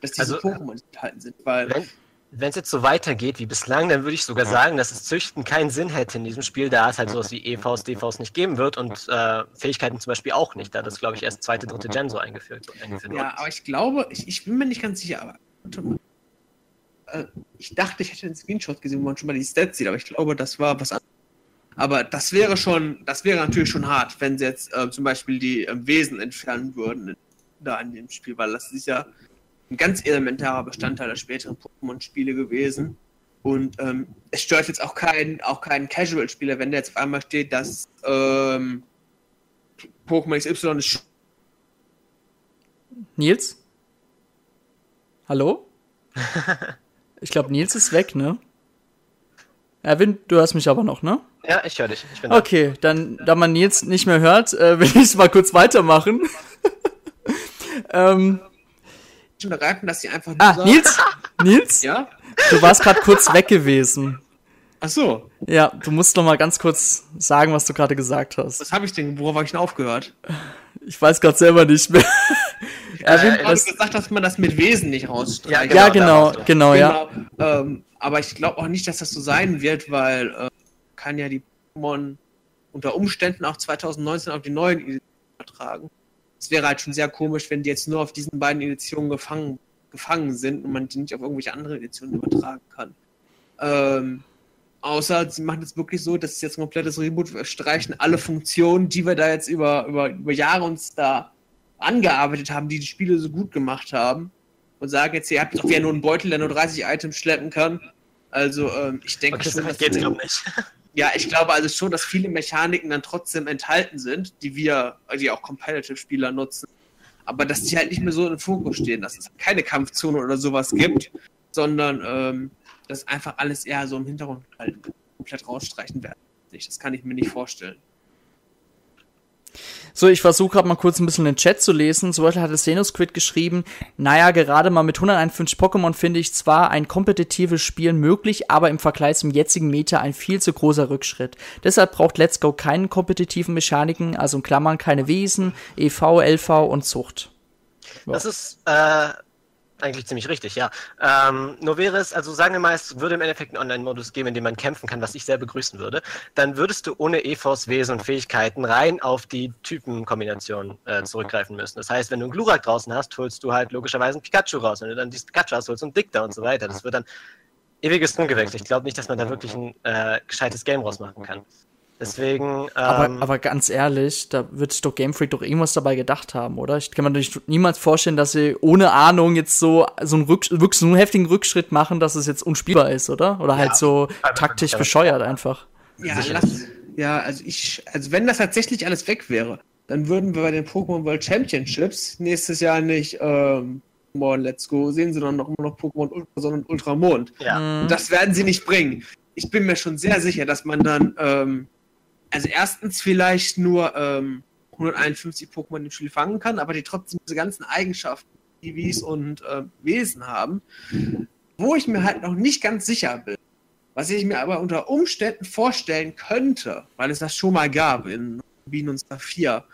dass diese also, Pokémon enthalten sind, weil wenn es jetzt so weitergeht wie bislang, dann würde ich sogar sagen, dass das Züchten keinen Sinn hätte in diesem Spiel, da es halt sowas wie EVs, DVs nicht geben wird und äh, Fähigkeiten zum Beispiel auch nicht, da das, glaube ich, erst zweite, dritte Gen so eingeführt, wird. Ja, aber ich glaube, ich, ich, bin mir nicht ganz sicher, aber äh, ich dachte, ich hätte einen Screenshot gesehen, wo man schon mal die Stats sieht, aber ich glaube, das war was anderes. Aber das wäre schon, das wäre natürlich schon hart, wenn sie jetzt äh, zum Beispiel die äh, Wesen entfernen würden da in dem Spiel, weil das ist ja ein ganz elementarer Bestandteil der späteren Pokémon-Spiele gewesen. Und ähm, es stört jetzt auch keinen auch keinen Casual-Spieler, wenn der jetzt auf einmal steht, dass ähm, Pokémon XY ist. Nils? Hallo? ich glaube, Nils ist weg, ne? Erwin, du hörst mich aber noch, ne? Ja, ich höre dich. Ich okay, dann, da man Nils nicht mehr hört, äh, will ich es mal kurz weitermachen. ähm, schon begreifen, dass sie einfach Ah, sagen, Nils? Nils? Ja? Du warst gerade kurz weg gewesen. Ach so. Ja, du musst noch mal ganz kurz sagen, was du gerade gesagt hast. Was habe ich denn? Worauf habe ich denn aufgehört? Ich weiß gerade selber nicht mehr. Ich habe äh, gesagt, dass man das mit Wesen nicht rausstreicht. Ja, genau, ja, genau, genau, ja. Ähm, aber ich glaube auch nicht, dass das so sein wird, weil äh, kann ja die Pokémon unter Umständen auch 2019 auf die neuen Editionen übertragen es wäre halt schon sehr komisch, wenn die jetzt nur auf diesen beiden Editionen gefangen, gefangen sind und man die nicht auf irgendwelche andere Editionen übertragen kann. Ähm, außer sie machen es wirklich so, dass es jetzt ein komplettes Reboot streichen alle Funktionen, die wir da jetzt über, über, über Jahre uns da angearbeitet haben, die die Spiele so gut gemacht haben und sagen jetzt, ihr habt doch wieder nur einen Beutel, der nur 30 Items schleppen kann. Also ähm, ich denke okay, schon, das geht glaube nicht. Ja, ich glaube also schon, dass viele Mechaniken dann trotzdem enthalten sind, die wir, die auch Competitive-Spieler nutzen. Aber dass die halt nicht mehr so im Fokus stehen, dass es keine Kampfzone oder sowas gibt, sondern ähm, dass einfach alles eher so im Hintergrund halt komplett rausstreichen werden. Das kann ich mir nicht vorstellen. So, ich versuche gerade mal kurz ein bisschen den Chat zu lesen. Zum Beispiel hat Xenosquid geschrieben, naja, gerade mal mit 151 Pokémon finde ich zwar ein kompetitives Spiel möglich, aber im Vergleich zum jetzigen Meta ein viel zu großer Rückschritt. Deshalb braucht Let's Go keinen kompetitiven Mechaniken, also in Klammern keine Wesen, EV, LV und Zucht. Das ist äh, eigentlich ziemlich richtig, ja. Ähm, nur wäre es, also sagen wir mal, es würde im Endeffekt einen Online-Modus geben, in dem man kämpfen kann, was ich sehr begrüßen würde, dann würdest du ohne EVs Wesen und Fähigkeiten rein auf die Typenkombination äh, zurückgreifen müssen. Das heißt, wenn du einen Glurak draußen hast, holst du halt logischerweise einen Pikachu raus. Wenn du dann dieses Pikachu hast, holst du einen Dicta und so weiter. Das wird dann ewiges Ungewächs. Ich glaube nicht, dass man da wirklich ein äh, gescheites Game rausmachen kann. Deswegen. Ähm, aber, aber ganz ehrlich, da wird sich doch Game Freak doch irgendwas dabei gedacht haben, oder? Ich kann mir doch niemals vorstellen, dass sie ohne Ahnung jetzt so, so einen, Rück, wirklich so einen heftigen Rückschritt machen, dass es jetzt unspielbar ist, oder? Oder halt ja, halt so taktisch bescheuert einfach. Ja, lass, ja, also ich, also wenn das tatsächlich alles weg wäre, dann würden wir bei den Pokémon World Championships nächstes Jahr nicht ähm, Pokémon Let's Go sehen, sondern noch immer noch Pokémon Ultra und Ultramond. Ja. Und das werden sie nicht bringen. Ich bin mir schon sehr sicher, dass man dann ähm, also erstens vielleicht nur ähm, 151 Pokémon im Spiel fangen kann, aber die trotzdem diese ganzen Eigenschaften, EVs und äh, Wesen haben, wo ich mir halt noch nicht ganz sicher bin. Was ich mir aber unter Umständen vorstellen könnte, weil es das schon mal gab in Rubin und Saphir,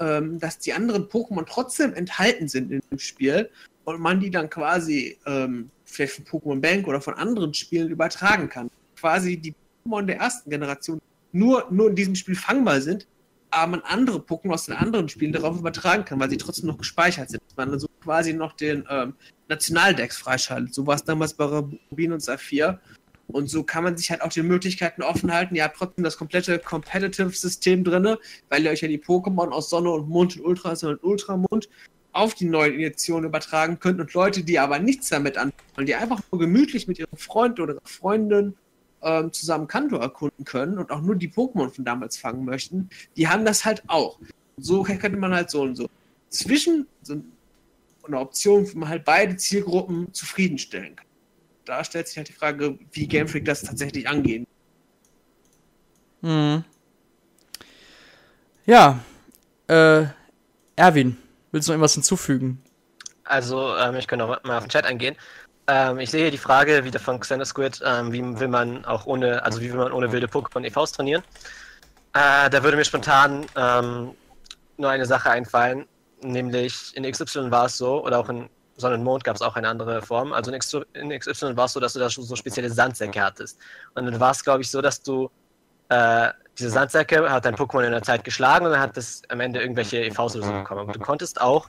ähm, dass die anderen Pokémon trotzdem enthalten sind in dem Spiel und man die dann quasi ähm, vielleicht von Pokémon Bank oder von anderen Spielen übertragen kann. Quasi die Pokémon der ersten Generation nur, nur in diesem Spiel fangbar sind, aber man andere Pokémon aus den anderen Spielen darauf übertragen kann, weil sie trotzdem noch gespeichert sind. Man also quasi noch den ähm, Nationaldex freischaltet. So war es damals bei Rubin und Saphir. Und so kann man sich halt auch die Möglichkeiten offen halten. Ihr habt trotzdem das komplette Competitive-System drin, weil ihr euch ja die Pokémon aus Sonne und Mond und Ultra und Ultramond auf die neuen Injektionen übertragen können und Leute, die aber nichts damit anfangen, die einfach nur gemütlich mit ihrem Freund oder Freundin ähm, zusammen Kanto erkunden können und auch nur die Pokémon von damals fangen möchten, die haben das halt auch. So könnte man halt so und so zwischen so eine Option, wo man halt beide Zielgruppen zufriedenstellen kann. Da stellt sich halt die Frage, wie Game Freak das tatsächlich angehen. Hm. Ja, äh, Erwin, willst du noch irgendwas hinzufügen? Also, ähm, ich kann noch mal auf den Chat eingehen. Ähm, ich sehe hier die Frage wieder von Xander Squid, ähm, wie will man auch ohne, also wie will man ohne wilde Pokémon EVs trainieren? Äh, da würde mir spontan ähm, nur eine Sache einfallen, nämlich in XY war es so, oder auch in Sonne und Mond gab es auch eine andere Form. Also in, XY war es so, dass du da schon so spezielle Sandsäcke hattest. Und dann war es, glaube ich, so, dass du äh, diese Sandsäcke hat dein Pokémon in der Zeit geschlagen und dann hat es am Ende irgendwelche EVs oder so bekommen. Aber du konntest auch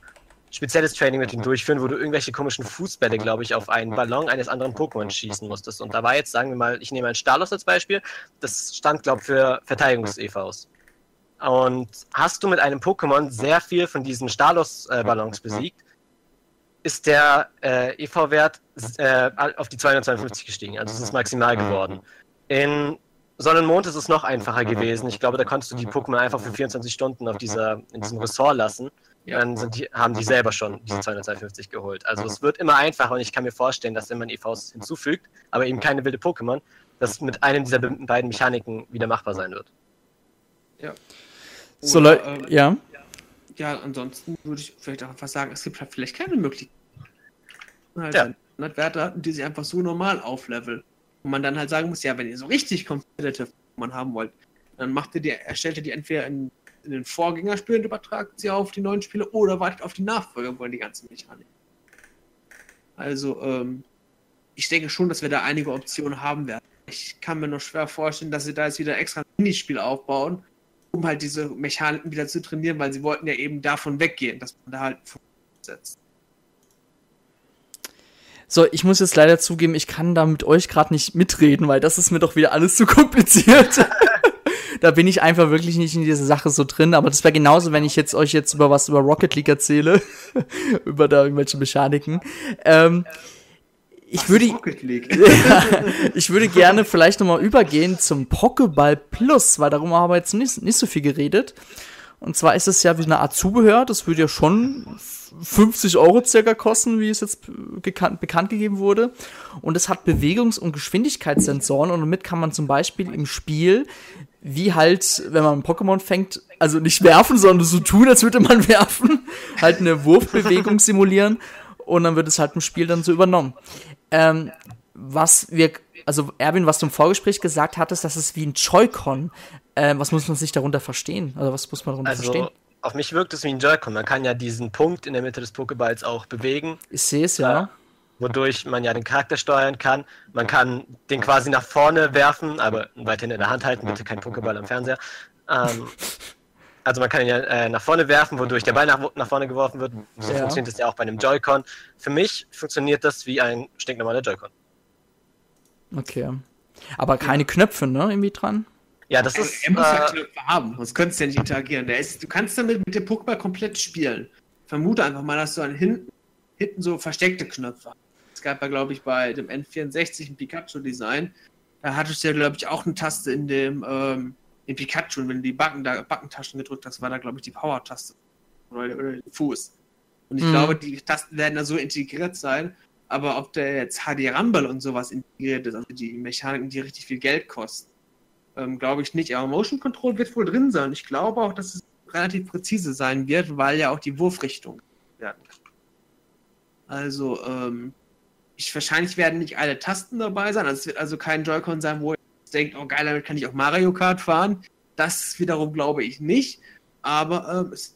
spezielles Training mit ihm durchführen, wo du irgendwelche komischen Fußbälle, glaube ich, auf einen Ballon eines anderen Pokémon schießen musstest. Und da war jetzt, sagen wir mal, ich nehme einen Stalos als Beispiel, das stand, glaube ich, für Verteidigungs-EVs. Und hast du mit einem Pokémon sehr viel von diesen Stalos-Ballons besiegt, ist der äh, EV-Wert äh, auf die 252 gestiegen. Also es ist maximal geworden. In Sonne und Mond ist es noch einfacher gewesen. Ich glaube, da konntest du die Pokémon einfach für 24 Stunden auf dieser, in diesem Ressort lassen. Dann sind die, haben die selber schon diese 252 geholt. Also es wird immer einfacher und ich kann mir vorstellen, dass wenn man EVs hinzufügt, aber eben keine wilde Pokémon, das mit einem dieser beiden Mechaniken wieder machbar sein wird. Ja. So, Leute, ähm, ja. Ja, ansonsten würde ich vielleicht auch einfach sagen, es gibt halt vielleicht keine Möglichkeit. Halt ja. Werte, die sich einfach so normal aufleveln. Und man dann halt sagen muss, ja, wenn ihr so richtig competitive man haben wollt, dann macht ihr die, erstellt ihr die entweder in, in den Vorgängerspielen und übertragt sie auf die neuen Spiele oder wartet auf die Nachfolger, wollen die ganzen Mechanik. Also, ähm, ich denke schon, dass wir da einige Optionen haben werden. Ich kann mir nur schwer vorstellen, dass sie da jetzt wieder extra ein Minispiel aufbauen, um halt diese Mechaniken wieder zu trainieren, weil sie wollten ja eben davon weggehen, dass man da halt setzt. So, ich muss jetzt leider zugeben, ich kann da mit euch gerade nicht mitreden, weil das ist mir doch wieder alles zu kompliziert. da bin ich einfach wirklich nicht in dieser Sache so drin. Aber das wäre genauso, wenn ich jetzt euch jetzt über was über Rocket League erzähle, über da irgendwelche Mechaniken. Ähm, ich würde, ich würde gerne vielleicht nochmal übergehen zum Pokéball Plus, weil darum haben wir jetzt nicht, nicht so viel geredet. Und zwar ist es ja wie eine Art Zubehör, das würde ja schon 50 Euro circa kosten, wie es jetzt bekannt, gegeben wurde. Und es hat Bewegungs- und Geschwindigkeitssensoren und damit kann man zum Beispiel im Spiel, wie halt, wenn man ein Pokémon fängt, also nicht werfen, sondern so tun, als würde man werfen, halt eine Wurfbewegung simulieren und dann wird es halt im Spiel dann so übernommen. Ähm, was wir, also Erwin, was du im Vorgespräch gesagt hattest, das ist wie ein Joy-Con. Äh, was muss man sich darunter verstehen? Also was muss man darunter also, verstehen? Auf mich wirkt es wie ein Joy-Con. Man kann ja diesen Punkt in der Mitte des Pokeballs auch bewegen. Ich sehe es ja. Äh, wodurch man ja den Charakter steuern kann. Man kann den quasi nach vorne werfen, aber weiterhin in der Hand halten, bitte kein Pokéball am Fernseher. Ähm, also man kann ihn ja äh, nach vorne werfen, wodurch der Ball nach, nach vorne geworfen wird. So ja. funktioniert das ja auch bei einem Joy-Con. Für mich funktioniert das wie ein stinknormaler Joy-Con. Okay. Aber keine Knöpfe, ne, irgendwie dran? Ja, das also, ist. Er muss äh, ja Knöpfe haben, sonst könntest du ja nicht interagieren. Ist, du kannst damit mit dem Pokéball komplett spielen. Vermute einfach mal, dass du an hinten, hinten so versteckte Knöpfe hast. Es gab ja, glaube ich, bei dem N64 ein Pikachu-Design. Da hattest du ja, glaube ich, auch eine Taste in dem ähm, in Pikachu, wenn du die Backen, da, Backentaschen gedrückt hast, war da, glaube ich, die Power-Taste. Oder, oder den Fuß. Und ich mhm. glaube, die Tasten werden da so integriert sein. Aber ob der jetzt HD Rumble und sowas integriert ist, also die Mechaniken, die richtig viel Geld kosten, ähm, glaube ich nicht. Aber Motion Control wird wohl drin sein. Ich glaube auch, dass es relativ präzise sein wird, weil ja auch die Wurfrichtung werden kann. Also, ähm, ich, wahrscheinlich werden nicht alle Tasten dabei sein. Also es wird also kein Joy-Con sein, wo ihr denkt, oh geil, damit kann ich auch Mario Kart fahren. Das wiederum glaube ich nicht. Aber ähm, es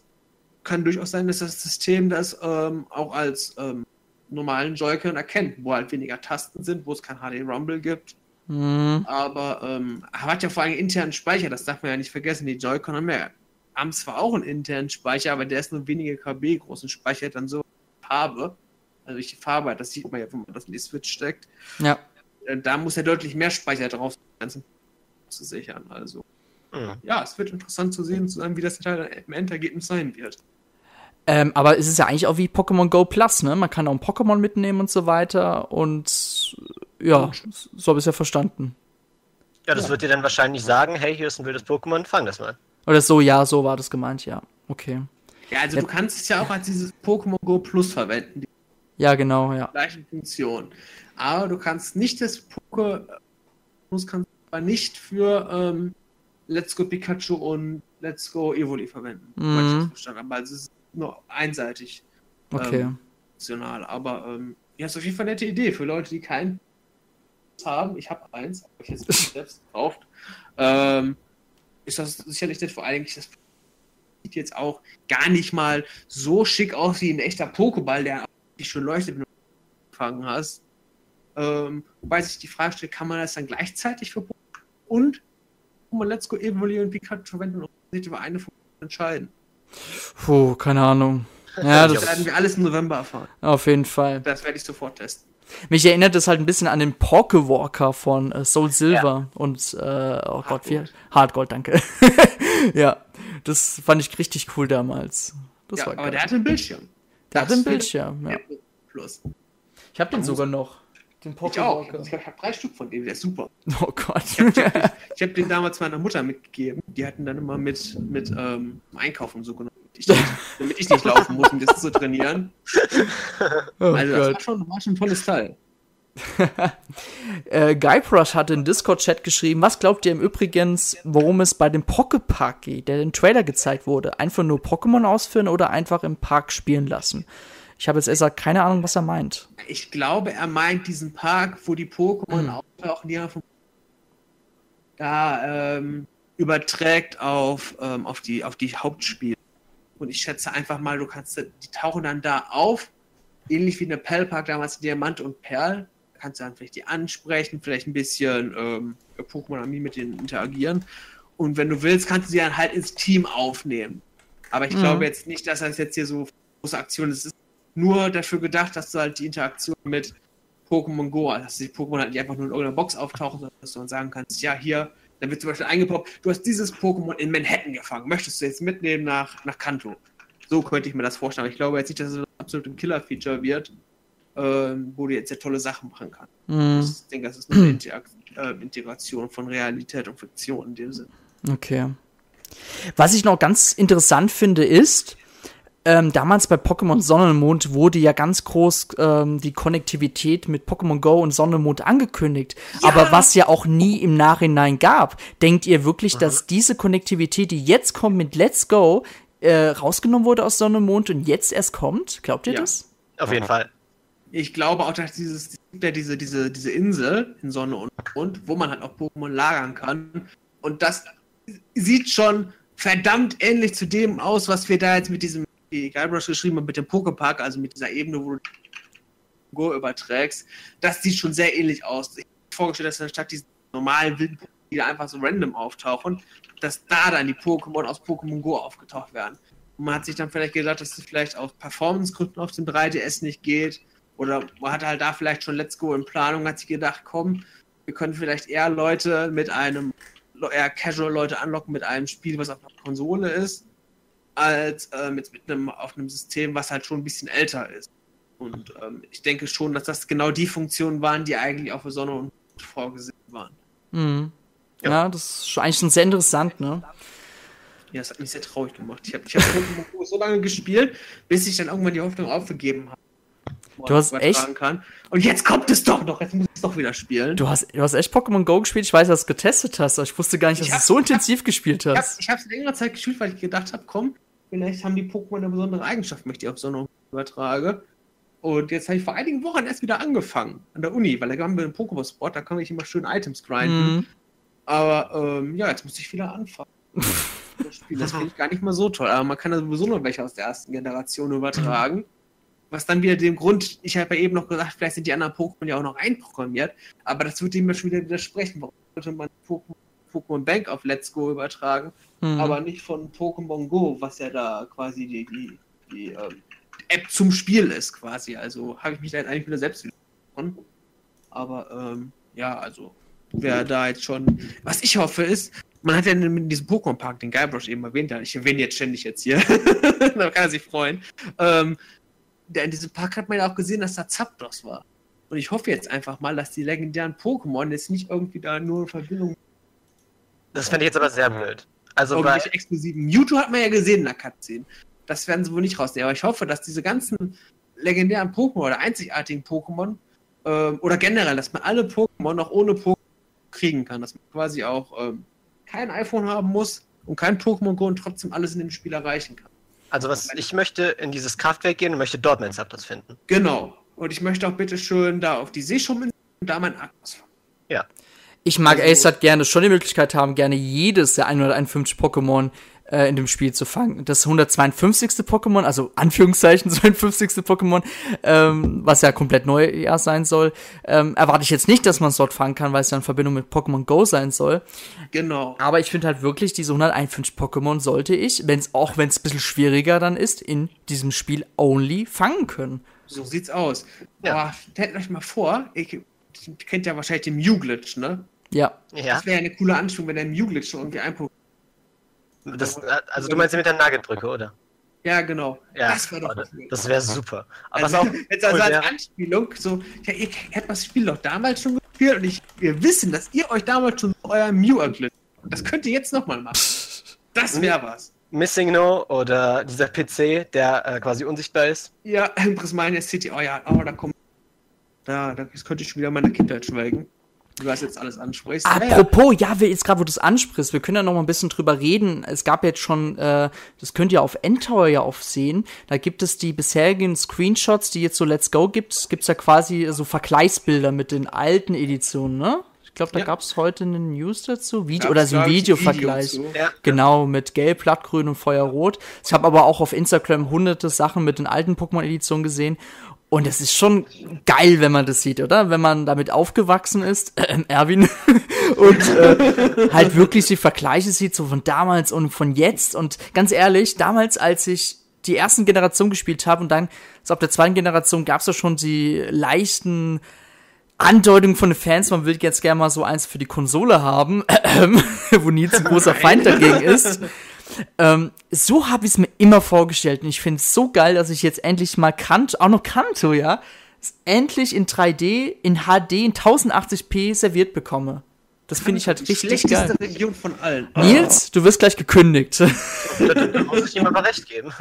kann durchaus sein, dass das System das ähm, auch als ähm, normalen Joy-Con erkennt, wo halt weniger Tasten sind, wo es kein HD Rumble gibt Mhm. Aber ähm, hat ja vor allem internen Speicher, das darf man ja nicht vergessen. Die Joy-Con haben ja haben zwar auch einen internen Speicher, aber der ist nur wenige KB groß und speichert dann so Farbe. Also welche Farbe hat, das sieht man ja, wenn man das in die Switch steckt. Ja. Äh, da muss ja deutlich mehr Speicher drauf sein, zu sichern. Also. Mhm. Ja, es wird interessant zu sehen, wie das im Endergebnis sein wird. Ähm, aber es ist ja eigentlich auch wie Pokémon Go Plus, ne? Man kann auch ein Pokémon mitnehmen und so weiter. Und ja, so habe ich es ja verstanden. Ja, das wird dir dann wahrscheinlich sagen, hey, hier ist ein wildes Pokémon, fang das mal. Oder so, ja, so war das gemeint, ja. Okay. Ja, also du kannst es ja auch als dieses Pokémon Go Plus verwenden, die Ja, genau, ja. gleichen Funktion. Aber du kannst nicht das Poké Plus kannst du aber nicht für ähm, Let's Go Pikachu und Let's Go Evoli verwenden. Mhm. ich das verstanden habe. Also es ist nur einseitig Okay. ähm, funktional. Aber ähm, ja, ist auf jeden Fall eine nette Idee für Leute, die keinen haben. Ich habe eins, habe ich jetzt nicht selbst gekauft. Ähm, ist das sicherlich nett, vor allem das sieht jetzt auch gar nicht mal so schick aus wie ein echter Pokéball, der dich schon leuchtet, wenn du gefangen hast. Ähm, wobei sich die Frage stellt, kann man das dann gleichzeitig für Pokémon und Pokémon Let's Go Evoli und Pikachu verwenden und sich über eine Funktion entscheiden? Puh, keine Ahnung. Ja, das werden wir alles im November erfahren. auf jeden Fall. Das werde ich sofort testen. Mich erinnert es halt ein bisschen an den Pokéwalker von äh, Soul Silver und äh, oh Gott, wie Hardgold. Hardgold, danke. ja, das fand ich richtig cool damals. Das ja, war aber geil. der hat einen Bildschirm. Der hat das einen wird- Bildschirm, ja. Plus. Ich habe den sogar noch. Den Ich auch. Pokéwalker. Ich habe drei Stück von dem, der ist super. Oh Gott. Ich habe den damals meiner Mutter mitgegeben. Die hatten dann immer mit, mit ähm, Einkaufen so genommen. Ich, damit ich nicht laufen muss, um das zu trainieren. oh Also das war schon, war schon ein tolles Teil. Äh, Guybrush hat in Discord-Chat geschrieben, was glaubt ihr im Übrigen, worum es bei dem Pokepark geht, der im Trailer gezeigt wurde? Einfach nur Pokémon ausführen oder einfach im Park spielen lassen? Ich habe jetzt erst keine Ahnung, was er meint. Ich glaube, er meint diesen Park, wo die Pokémon Hm. auftauchen, die er von da ähm, überträgt auf, ähm, auf, die, auf die Hauptspiele. Und ich schätze einfach mal, du kannst, die tauchen dann da auf, ähnlich wie in der Perlpark damals Diamant und Perl. Da kannst du dann vielleicht die ansprechen, vielleicht ein bisschen ähm, Pokémon Ami mit denen interagieren. Und wenn du willst, kannst du sie dann halt ins Team aufnehmen. Aber ich Mhm. glaube jetzt nicht, dass das jetzt hier so große Aktion ist. Es ist nur dafür gedacht, dass du halt die Interaktion mit Pokémon Go, also dass die Pokémon halt nicht einfach nur in irgendeiner Box auftauchen, sondern dass du dann sagen kannst, ja, hier, dann wird zum Beispiel eingepoppt, du hast dieses Pokémon in Manhattan gefangen, möchtest du jetzt mitnehmen nach, nach Kanto? So könnte ich mir das vorstellen. Aber ich glaube jetzt nicht, dass es ein absolutes Killer-Feature wird, ähm, wo du jetzt sehr tolle Sachen machen kannst. Hm, Ich denke, das ist nur eine Interak äh, Integration von Realität und Fiktion in dem Sinne. okay. Was ich noch ganz interessant finde, ist, ähm, damals bei Pokémon Sonne und Mond wurde ja ganz groß ähm, die Konnektivität mit Pokémon Go und Sonne und Mond angekündigt. Aber was ja auch nie im Nachhinein gab. Denkt ihr wirklich, dass diese Konnektivität, die jetzt kommt mit Let's Go, äh, rausgenommen wurde aus Sonne und Mond und jetzt erst kommt? Glaubt ihr Ja. das? Auf jeden Fall. Ich glaube auch, dass dieses, ja diese, diese, diese Insel in Sonne und Mond, wo man halt auch Pokémon lagern kann. Und das sieht schon verdammt ähnlich zu dem aus, was wir da jetzt mit diesem, wie Guybrush geschrieben hat, mit dem Poképark, also mit dieser Ebene, wo du Go überträgst. Das sieht schon sehr ähnlich aus. Ich habe mir vorgestellt, dass anstatt diesen normalen wilden Pokémon, die da einfach so random auftauchen, dass da dann die Pokémon aus Pokémon Go aufgetaucht werden. Und man hat sich dann vielleicht gedacht, dass es vielleicht aus Performance-Gründen auf dem 3DS nicht geht. Oder man hatte halt da vielleicht schon Let's Go in Planung, hat sich gedacht, komm, wir können vielleicht eher Leute mit einem, eher Casual-Leute anlocken mit einem Spiel, was auf einer Konsole ist, als äh, mit, mit einem, auf einem System, was halt schon ein bisschen älter ist. Und ähm, ich denke schon, dass das genau die Funktionen waren, die eigentlich auch für Sonne und Mond vorgesehen waren. Mhm. Ja. Ja. das ist eigentlich schon sehr interessant, ne? Ja, das hat mich sehr traurig gemacht. Ich habe ich hab Pokémon Go so lange gespielt, bis ich dann irgendwann die Hoffnung aufgegeben habe. wo Du hast es echt- Kann. Und jetzt kommt es doch noch, jetzt muss ich es doch wieder spielen. Du hast, du hast echt Pokémon Go gespielt. Ich weiß, dass du es getestet hast, aber ich wusste gar nicht, dass du es so intensiv gespielt Ich habe hast. ich hab's längere Zeit gespielt, weil ich gedacht habe, komm, vielleicht haben die Pokémon eine besondere Eigenschaft, wenn ich auf Sonne übertrage. Und jetzt habe ich vor einigen Wochen erst wieder angefangen an der Uni, weil da haben wir einen Pokémon-Sport, da kann ich immer schön Items grinden. Mhm. Aber ähm, ja, jetzt muss ich wieder anfangen. Das Spiel, das finde ich gar nicht mal so toll. Aber man kann da sowieso noch welche aus der ersten Generation übertragen. Was dann wieder dem Grund, ich habe ja eben noch gesagt, vielleicht sind die anderen Pokémon ja auch noch einprogrammiert, aber das würde dem ja schon wieder widersprechen. Warum sollte man Pokémon Pokémon Bank auf Let's Go übertragen, Mhm. aber nicht von Pokémon Go, was ja da quasi die, die, die ähm, App zum Spiel ist, quasi. Also habe ich mich da jetzt eigentlich wieder selbst widersprochen. Aber ähm, ja, also wer da jetzt schon. Was ich hoffe ist, man hat ja in diesem Pokémon-Park, den Guybrush eben erwähnt hat, ich erwähne jetzt ständig jetzt hier, da kann er sich freuen, ähm, in diesem Park hat man ja auch gesehen, dass da Zapdos war. Und ich hoffe jetzt einfach mal, dass die legendären Pokémon jetzt nicht irgendwie da nur in Verbindung. Das fände ich jetzt aber sehr blöd. Also bei, irgendwelche exklusiven. Mewtwo hat man ja gesehen in der Cutscene. Das werden sie wohl nicht rausnehmen. Aber ich hoffe, dass diese ganzen legendären Pokémon oder einzigartigen Pokémon ähm, oder generell, dass man alle Pokémon noch ohne Pokémon kriegen kann. Dass man quasi auch ähm, kein iPhone haben muss und kein Pokémon Go und trotzdem alles in dem Spiel erreichen kann. also was ich möchte in dieses Kraftwerk gehen und möchte dort meinen Zapdos finden. Genau. Und ich möchte auch bitte schön da auf die Seeschummel und da mein Akkus fangen. Ich mag Also- Ace hat gerne schon die Möglichkeit haben, gerne jedes der 151 Pokémon äh, in dem Spiel zu fangen. Das 152. Pokémon, also Anführungszeichen 52. Pokémon, ähm, was ja komplett neu ja sein soll, ähm, erwarte ich jetzt nicht, dass man es dort fangen kann, weil es ja in Verbindung mit Pokémon Go sein soll. Genau. Aber ich finde halt wirklich, diese 151 Pokémon sollte ich, wenn's, auch wenn es ein bisschen schwieriger dann ist, in diesem Spiel only fangen können. So sieht's aus. Ja. Aber stellt euch mal vor, ihr ihr kennt ja wahrscheinlich den Mew-Glitch, ne? Ja. Ja, Das wäre ja eine coole Anspielung, wenn der Mew-Glitch irgendwie ein Pokémon. das, also du meinst mit der Nugget-Brücke, oder? Ja, genau. Ja, das wäre doch das, cool. das wäre super. Aber Also, auch jetzt also cool als wäre, Anspielung, so, ja, ihr habt das Spiel doch damals schon gespielt und ich, wir wissen, dass ihr euch damals schon euer Mew erglitten. Das könnt ihr jetzt nochmal machen. Das wäre was. Missing No oder dieser PC, der äh, quasi unsichtbar ist. Ja, Prismania City, oh ja, oh, da kommt. Da, da jetzt könnte ich schon wieder meiner Kindheit schwelgen. Du das jetzt alles ansprichst. Ja. Apropos, ja, wir jetzt gerade, wo du es ansprichst, wir können ja noch mal ein bisschen drüber reden. Es gab jetzt schon, äh, das könnt ihr auf Endtower ja aufsehen. Da gibt es die bisherigen Screenshots, die jetzt so Let's Go gibt. Gibt's ja quasi so Vergleichsbilder mit den alten Editionen, ne? Ich glaube, da Ja. gab's heute eine News dazu, Video Gab's, oder so ein Videovergleich. Video. Ja. Genau, mit Gelb, Blattgrün und Feuerrot. Ich habe aber auch auf Instagram hunderte Sachen mit den alten Pokémon-Editionen gesehen. Und es ist schon geil, wenn man das sieht, oder? Wenn man damit aufgewachsen ist, äh, Erwin, und äh, halt wirklich die Vergleiche sieht, so von damals und von jetzt. Und ganz ehrlich, damals, als ich die ersten Generation gespielt habe und dann, so ab der zweiten Generation, gab es ja schon die leichten Andeutung von den Fans, man will jetzt gerne mal so eins für die Konsole haben, wo Nils ein großer Feind dagegen ist. Ähm, so habe ich es mir immer vorgestellt und ich finde es so geil, dass ich jetzt endlich mal Kanto, auch noch Kanto, ja, es endlich in 3D, in HD, in 1080p serviert bekomme. Das finde ich halt Die richtig schlechteste geil. Region von allen. Nils, du wirst gleich gekündigt. Da muss ich ihm aber recht geben.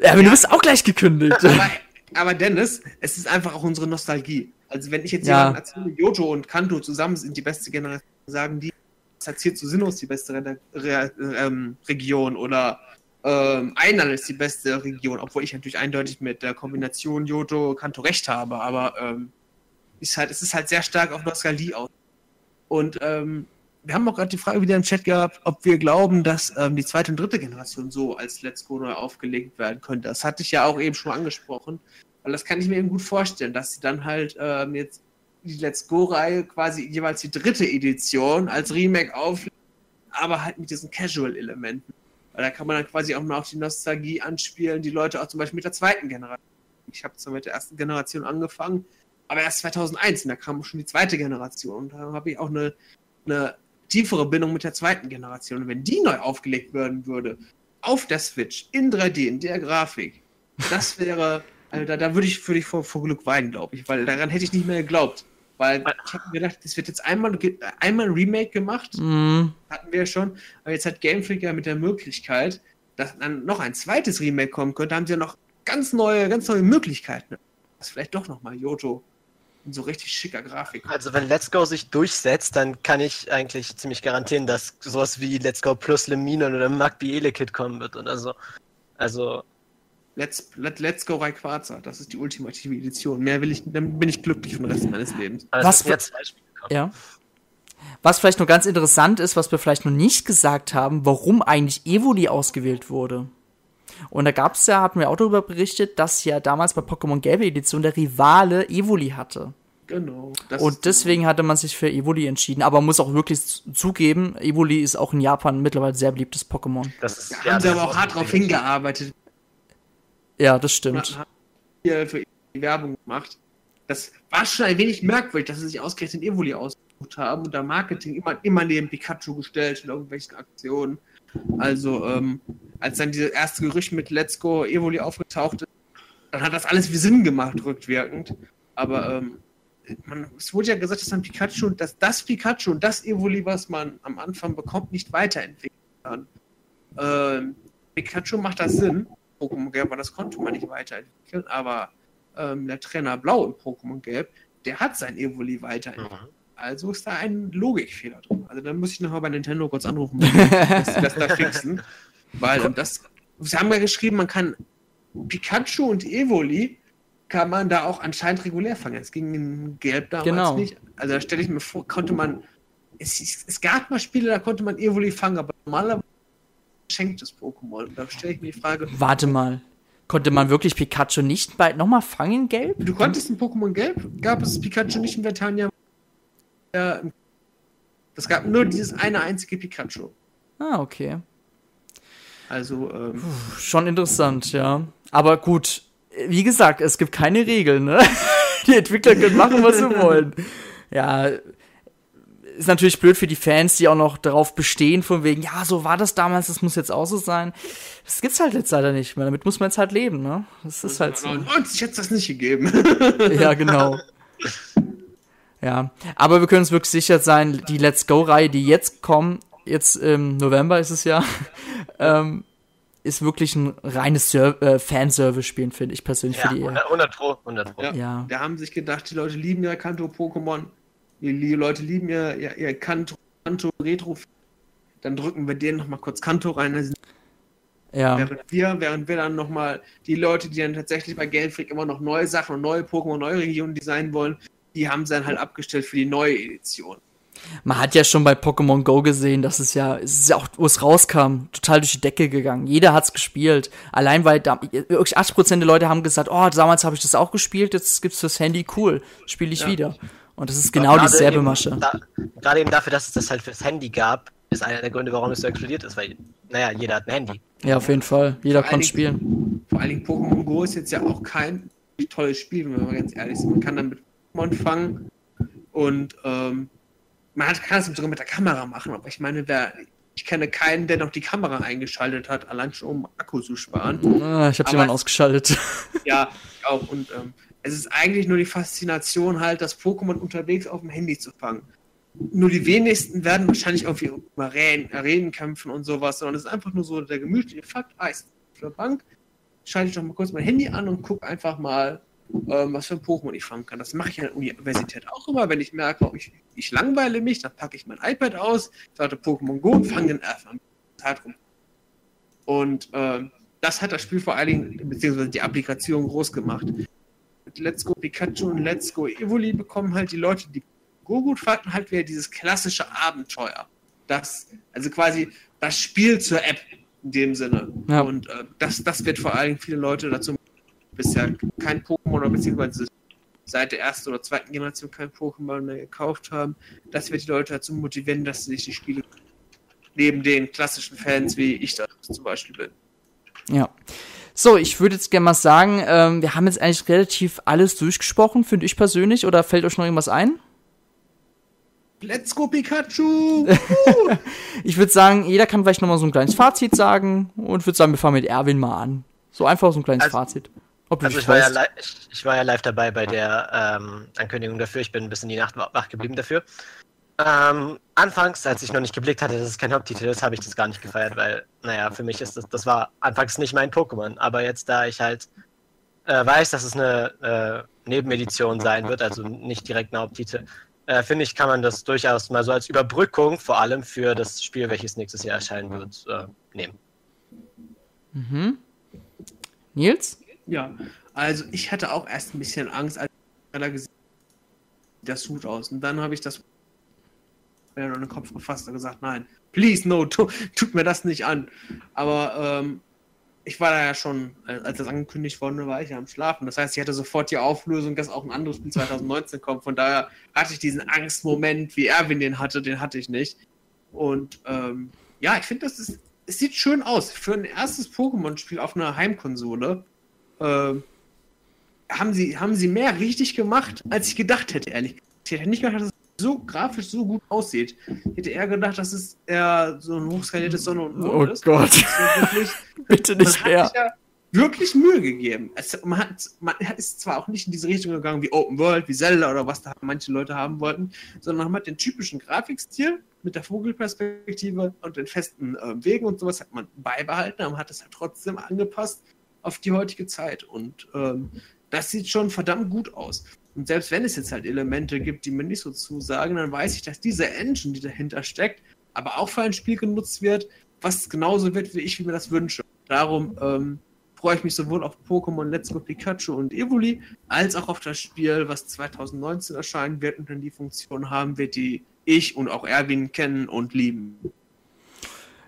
ja, aber du wirst auch gleich gekündigt. Aber, aber Dennis, es ist einfach auch unsere Nostalgie. Also wenn ich jetzt Ja. jemanden erzähle, Yoto und Kanto zusammen sind die beste Generation, sagen die, Sazier zu Sinnoh ist die beste Re Re ähm, Region oder ähm, Einal ist die beste Region, obwohl ich natürlich eindeutig mit der Kombination Yoto Kanto recht habe, aber ähm, ist halt, es ist halt sehr stark auf Nostalgie aus. Und ähm, wir haben auch gerade die Frage wieder im Chat gehabt, ob wir glauben, dass ähm, die zweite und dritte Generation so als Let's Go neu aufgelegt werden könnte. Das hatte ich ja auch eben schon angesprochen. Weil das kann ich mir eben gut vorstellen, dass sie dann halt ähm, jetzt die Let's Go-Reihe quasi jeweils die dritte Edition als Remake auflegen, aber halt mit diesen Casual-Elementen. Weil da kann man dann quasi auch mal auf die Nostalgie anspielen, die Leute auch zum Beispiel mit der zweiten Generation. Ich habe zwar mit der ersten Generation angefangen, aber erst 2001 und da kam schon die zweite Generation. Und da habe ich auch eine, eine tiefere Bindung mit der zweiten Generation. Und wenn die neu aufgelegt werden würde, auf der Switch, in 3D, in der Grafik, das wäre, also da, da würde ich, würde ich vor, vor Glück weinen, glaube ich, weil daran hätte ich nicht mehr geglaubt. Weil ich habe mir gedacht, das wird jetzt einmal, einmal ein Remake gemacht, Mm, hatten wir schon, aber jetzt hat Game Freak ja mit der Möglichkeit, dass dann noch ein zweites Remake kommen könnte, haben sie ja noch ganz neue, ganz neue Möglichkeiten. Das vielleicht doch nochmal Yoto in so richtig schicker Grafik. Also wenn Let's Go sich durchsetzt, dann kann ich eigentlich ziemlich garantieren, dass sowas wie Let's Go plus Leminen oder Magbi Elekid kommen wird oder so. Also, Let's, let, let's Go Rayquaza, das ist die ultimative Edition. Mehr will ich, dann bin ich glücklich für den Rest meines Lebens. also Was es jetzt ja. Was vielleicht noch ganz interessant ist, was wir vielleicht noch nicht gesagt haben, warum eigentlich Evoli ausgewählt wurde. Und da gab's ja, hatten wir auch darüber berichtet, dass ja damals bei Pokémon Gelbe Edition der Rivale Evoli hatte. Genau. Und deswegen hatte man sich für Evoli entschieden. Aber man muss auch wirklich zugeben, Evoli ist auch in Japan mittlerweile sehr beliebtes Pokémon. Das ist, Da haben sie aber auch hart drauf hingearbeitet. Ja, das stimmt. haben Hier für die Werbung gemacht. Das war schon ein wenig merkwürdig, dass sie sich ausgerechnet Evoli aus. haben und da Marketing immer, immer neben Pikachu gestellt in irgendwelchen Aktionen. Also, ähm, als dann dieses erste Gerücht mit Let's Go Evoli aufgetaucht ist, dann hat das alles wie Sinn gemacht, rückwirkend. Aber ähm, man, es wurde ja gesagt, dass Pikachu, dass das Pikachu und das Evoli, was man am Anfang bekommt, nicht weiterentwickeln kann. Ähm, Pikachu macht das Sinn. Pokémon Gelb, das konnte man nicht weiterentwickeln, aber ähm, der Trainer Blau im Pokémon Gelb, der hat sein Evoli weiterentwickelt. Mhm. Also ist da ein Logikfehler drin. Also dann muss ich nochmal bei Nintendo kurz anrufen, dass sie das da fixen. Weil ähm, das, sie haben ja geschrieben, man kann Pikachu und Evoli kann man da auch anscheinend regulär fangen. Es ging in Gelb damals genau. nicht. Also da stelle ich mir vor, konnte man. Es, es, gab mal Spiele, da konnte man Evoli fangen, aber normalerweise schenkt das Pokémon. Da stelle ich mir die Frage. Warte mal. Konnte man wirklich Pikachu nicht bald nochmal fangen Gelb? Du konntest in Pokémon Gelb, gab es Pikachu nicht in Vertania. Es gab nur dieses eine einzige Pikachu. Ah, okay. Also, ähm, Puh, schon interessant, ja. Aber gut, wie gesagt, es gibt keine Regeln, ne? Die Entwickler können machen, was sie wollen. Ja, ist natürlich blöd für die Fans, die auch noch darauf bestehen, von wegen, ja, so war das damals, das muss jetzt auch so sein. Das gibt's halt jetzt leider nicht mehr. Damit muss man jetzt halt leben, ne? Das ist halt so. 90 hätte das nicht gegeben. ja, genau. Ja, aber wir können uns wirklich sicher sein, die Let's Go-Reihe, die jetzt kommen, jetzt im November ist es ja, ähm, ist wirklich ein reines Ser äh, Fanservice-Spielen, finde ich persönlich. Ja, für die 100 Pro, 100 Pro. Ja, ja. Da haben sich gedacht, die Leute lieben ja Kanto-Pokémon, die, die, Leute lieben ja ihr, ihr Kanto, Kanto Retro. Dann drücken wir denen nochmal kurz Kanto rein. Ja. Während wir, während wir dann nochmal die Leute, die dann tatsächlich bei Geldfreak immer noch neue Sachen und neue Pokémon, neue Regionen designen wollen, die haben sie dann halt abgestellt für die neue Edition. Man hat ja schon bei Pokémon Go gesehen, dass es ja, es ist ja auch, wo es rauskam, total durch die Decke gegangen. Jeder hat's gespielt. Allein weil da, wirklich 80% der Leute haben gesagt, oh, damals habe ich das auch gespielt, jetzt gibt's fürs Handy, cool, spiele ich ja. wieder. Und das ist genau dieselbe Masche. Da, gerade eben dafür, dass es das halt fürs Handy gab, ist einer der Gründe, warum es so explodiert ist, weil, naja, jeder hat ein Handy. Ja, auf jeden Fall. Jeder kann spielen. Vor allen Dingen Pokémon Go ist jetzt ja auch kein tolles Spiel, wenn wir mal ganz ehrlich sind. Man kann dann mit Pokémon fangen und ähm, man kann es sogar mit der Kamera machen, aber ich meine, wer, ich kenne keinen, der noch die Kamera eingeschaltet hat, allein schon um Akku zu sparen. Ah, ich habe sie mal ausgeschaltet. Ja, ich auch. Und ähm, es ist eigentlich nur die Faszination halt, das Pokémon unterwegs auf dem Handy zu fangen. Nur die wenigsten werden wahrscheinlich irgendwie über Arenen kämpfen und sowas, sondern es ist einfach nur so der gemütliche Fakt, ah, ist auf der Bank, schalte ich doch mal kurz mein Handy an und gucke einfach mal, ähm, was für ein Pokémon ich fangen kann. Das mache ich an der Universität auch immer, wenn ich merke, ich, ich langweile mich, dann packe ich mein iPad aus, starte Pokémon Go und fange den einfach. Zeit rum. Und ähm, das hat das Spiel vor allen Dingen, beziehungsweise die Applikation groß gemacht. Mit Let's Go Pikachu und Let's Go Evoli bekommen halt die Leute, die Go gut fanden, halt wieder dieses klassische Abenteuer. Das, also quasi das Spiel zur App in dem Sinne. Ja. Und äh, das, das wird vor Dingen viele Leute dazu bisher kein Pokémon oder beziehungsweise seit der ersten oder zweiten Generation kein Pokémon mehr gekauft haben. Das wird die Leute dazu motivieren, dass sie sich die Spiele neben den klassischen Fans, wie ich das zum Beispiel bin. Ja. So, ich würde jetzt gerne mal sagen, ähm, wir haben jetzt eigentlich relativ alles durchgesprochen, finde ich persönlich, oder fällt euch noch irgendwas ein? Let's go Pikachu! ich würde sagen, jeder kann vielleicht noch mal so ein kleines Fazit sagen und würde sagen, wir fangen mit Erwin mal an. So einfach so ein kleines also, Fazit. also ich war, ja ich, ich war, ja live dabei bei der ähm, Ankündigung dafür. Ich bin ein bisschen die Nacht wach geblieben dafür. Ähm, anfangs, als ich noch nicht geblickt hatte, dass es kein Haupttitel ist, habe ich das gar nicht gefeiert, weil, naja, für mich ist das, das war anfangs nicht mein Pokémon. Aber jetzt, da ich halt äh, weiß, dass es eine äh, Nebenedition sein wird, also nicht direkt ein Haupttitel, äh, finde ich, kann man das durchaus mal so als Überbrückung, vor allem für das Spiel, welches nächstes Jahr erscheinen wird, äh, nehmen. Mhm. Nils? Ja, also ich hatte auch erst ein bisschen Angst, als ich gesehen das Hut aus. Und dann habe ich das in den Kopf gefasst und gesagt, nein, please no, tu, tut mir das nicht an. Aber ähm, ich war da ja schon, als das angekündigt wurde, war ich ja am Schlafen. Das heißt, ich hatte sofort die Auflösung, dass auch ein anderes Spiel 2019 kommt. Von daher hatte ich diesen Angstmoment, wie Erwin den hatte, den hatte ich nicht. Und ähm, ja, ich finde, das ist es sieht schön aus. Für ein erstes Pokémon-Spiel auf einer Heimkonsole äh, haben, sie, haben sie mehr richtig gemacht, als ich gedacht hätte, ehrlich. Ich hätte nicht gedacht, dass es so grafisch so gut aussieht. Hätte eher gedacht, dass es eher so ein hochskaliertes Sonne und Mond Oh ist. Gott. So wirklich, Bitte nicht hat mehr. sich ja wirklich Mühe gegeben. Es, man, hat, man ist zwar auch nicht in diese Richtung gegangen wie Open World, wie Zelda oder was da manche Leute haben wollten, sondern man hat den typischen Grafikstil mit der Vogelperspektive und den festen äh, Wegen und sowas hat man beibehalten, aber man hat es halt trotzdem angepasst auf die heutige Zeit. Und ähm, das sieht schon verdammt gut aus. Und selbst wenn es jetzt halt Elemente gibt, die mir nicht so zusagen, dann weiß ich, dass diese Engine, die dahinter steckt, aber auch für ein Spiel genutzt wird, was genauso wird, wie ich mir das wünsche. Darum ähm, freue ich mich sowohl auf Pokémon Let's Go Pikachu und Evoli, als auch auf das Spiel, was 2019 erscheinen wird und dann die Funktion haben wird, die ich und auch Erwin kennen und lieben.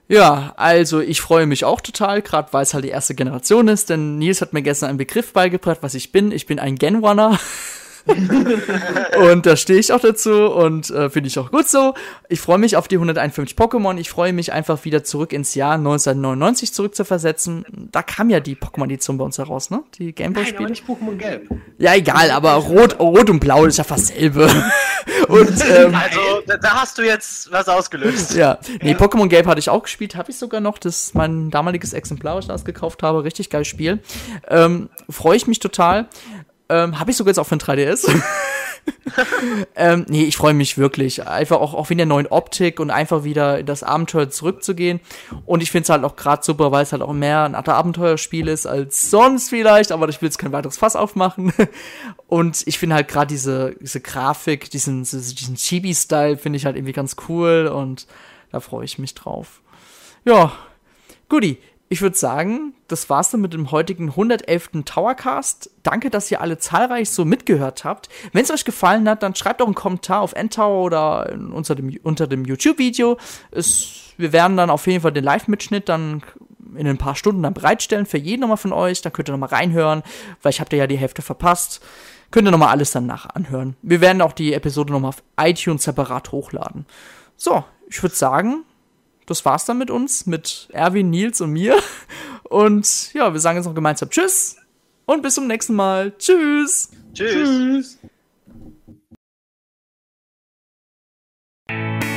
Ja, also ich freue mich auch total, gerade weil es halt die erste Generation ist, denn Nils hat mir gestern einen Begriff beigebracht, was ich bin. Ich bin ein Gen-Runner. und da stehe ich auch dazu und äh, finde ich auch gut so. Ich freue mich auf die 151 Pokémon. Ich freue mich einfach wieder zurück ins Jahr 1999 zurückzuversetzen. Da kam ja die Pokémon-Edition bei uns heraus, ne? Die Nein, aber Gameboy-Spiele. nicht Pokémon Gelb. Ja, egal, aber rot, rot und blau ist ja fast selbe. und ähm, Also, da, da hast du jetzt was ausgelöst. ja, nee, Pokémon Gelb hatte ich auch gespielt, habe ich sogar noch. Das ist mein damaliges Exemplar, was ich das gekauft habe. Richtig geiles Spiel. Ähm, Freue ich mich total. Ähm, habe ich sogar jetzt auch für ein 3DS. ähm, nee, ich freue mich wirklich. Einfach auch, auch wegen der neuen Optik und einfach wieder in das Abenteuer zurückzugehen. Und ich finde es halt auch gerade super, weil es halt auch mehr ein Abenteuerspiel ist als sonst vielleicht, aber ich will jetzt kein weiteres Fass aufmachen. Und ich finde halt gerade diese, diese Grafik, diesen, diesen Chibi-Style finde ich halt irgendwie ganz cool und da freue ich mich drauf. Ja, Guti, ich würde sagen, das war's dann mit dem heutigen 111. Towercast. Danke, dass ihr alle zahlreich so mitgehört habt. Wenn es euch gefallen hat, dann schreibt doch einen Kommentar auf Endtower oder unter dem, unter dem YouTube-Video. Wir werden dann auf jeden Fall den Live-Mitschnitt dann in ein paar Stunden dann bereitstellen für jeden nochmal von euch. Da könnt ihr nochmal reinhören, weil ich habt ihr ja die Hälfte verpasst. Könnt ihr nochmal alles danach anhören. Wir werden auch die Episode nochmal auf iTunes separat hochladen. So, ich würde sagen, das war's dann mit uns, mit Erwin, Nils und mir. Und ja, wir sagen jetzt noch gemeinsam Tschüss und bis zum nächsten Mal. Tschüss. Tschüss. Tschüss.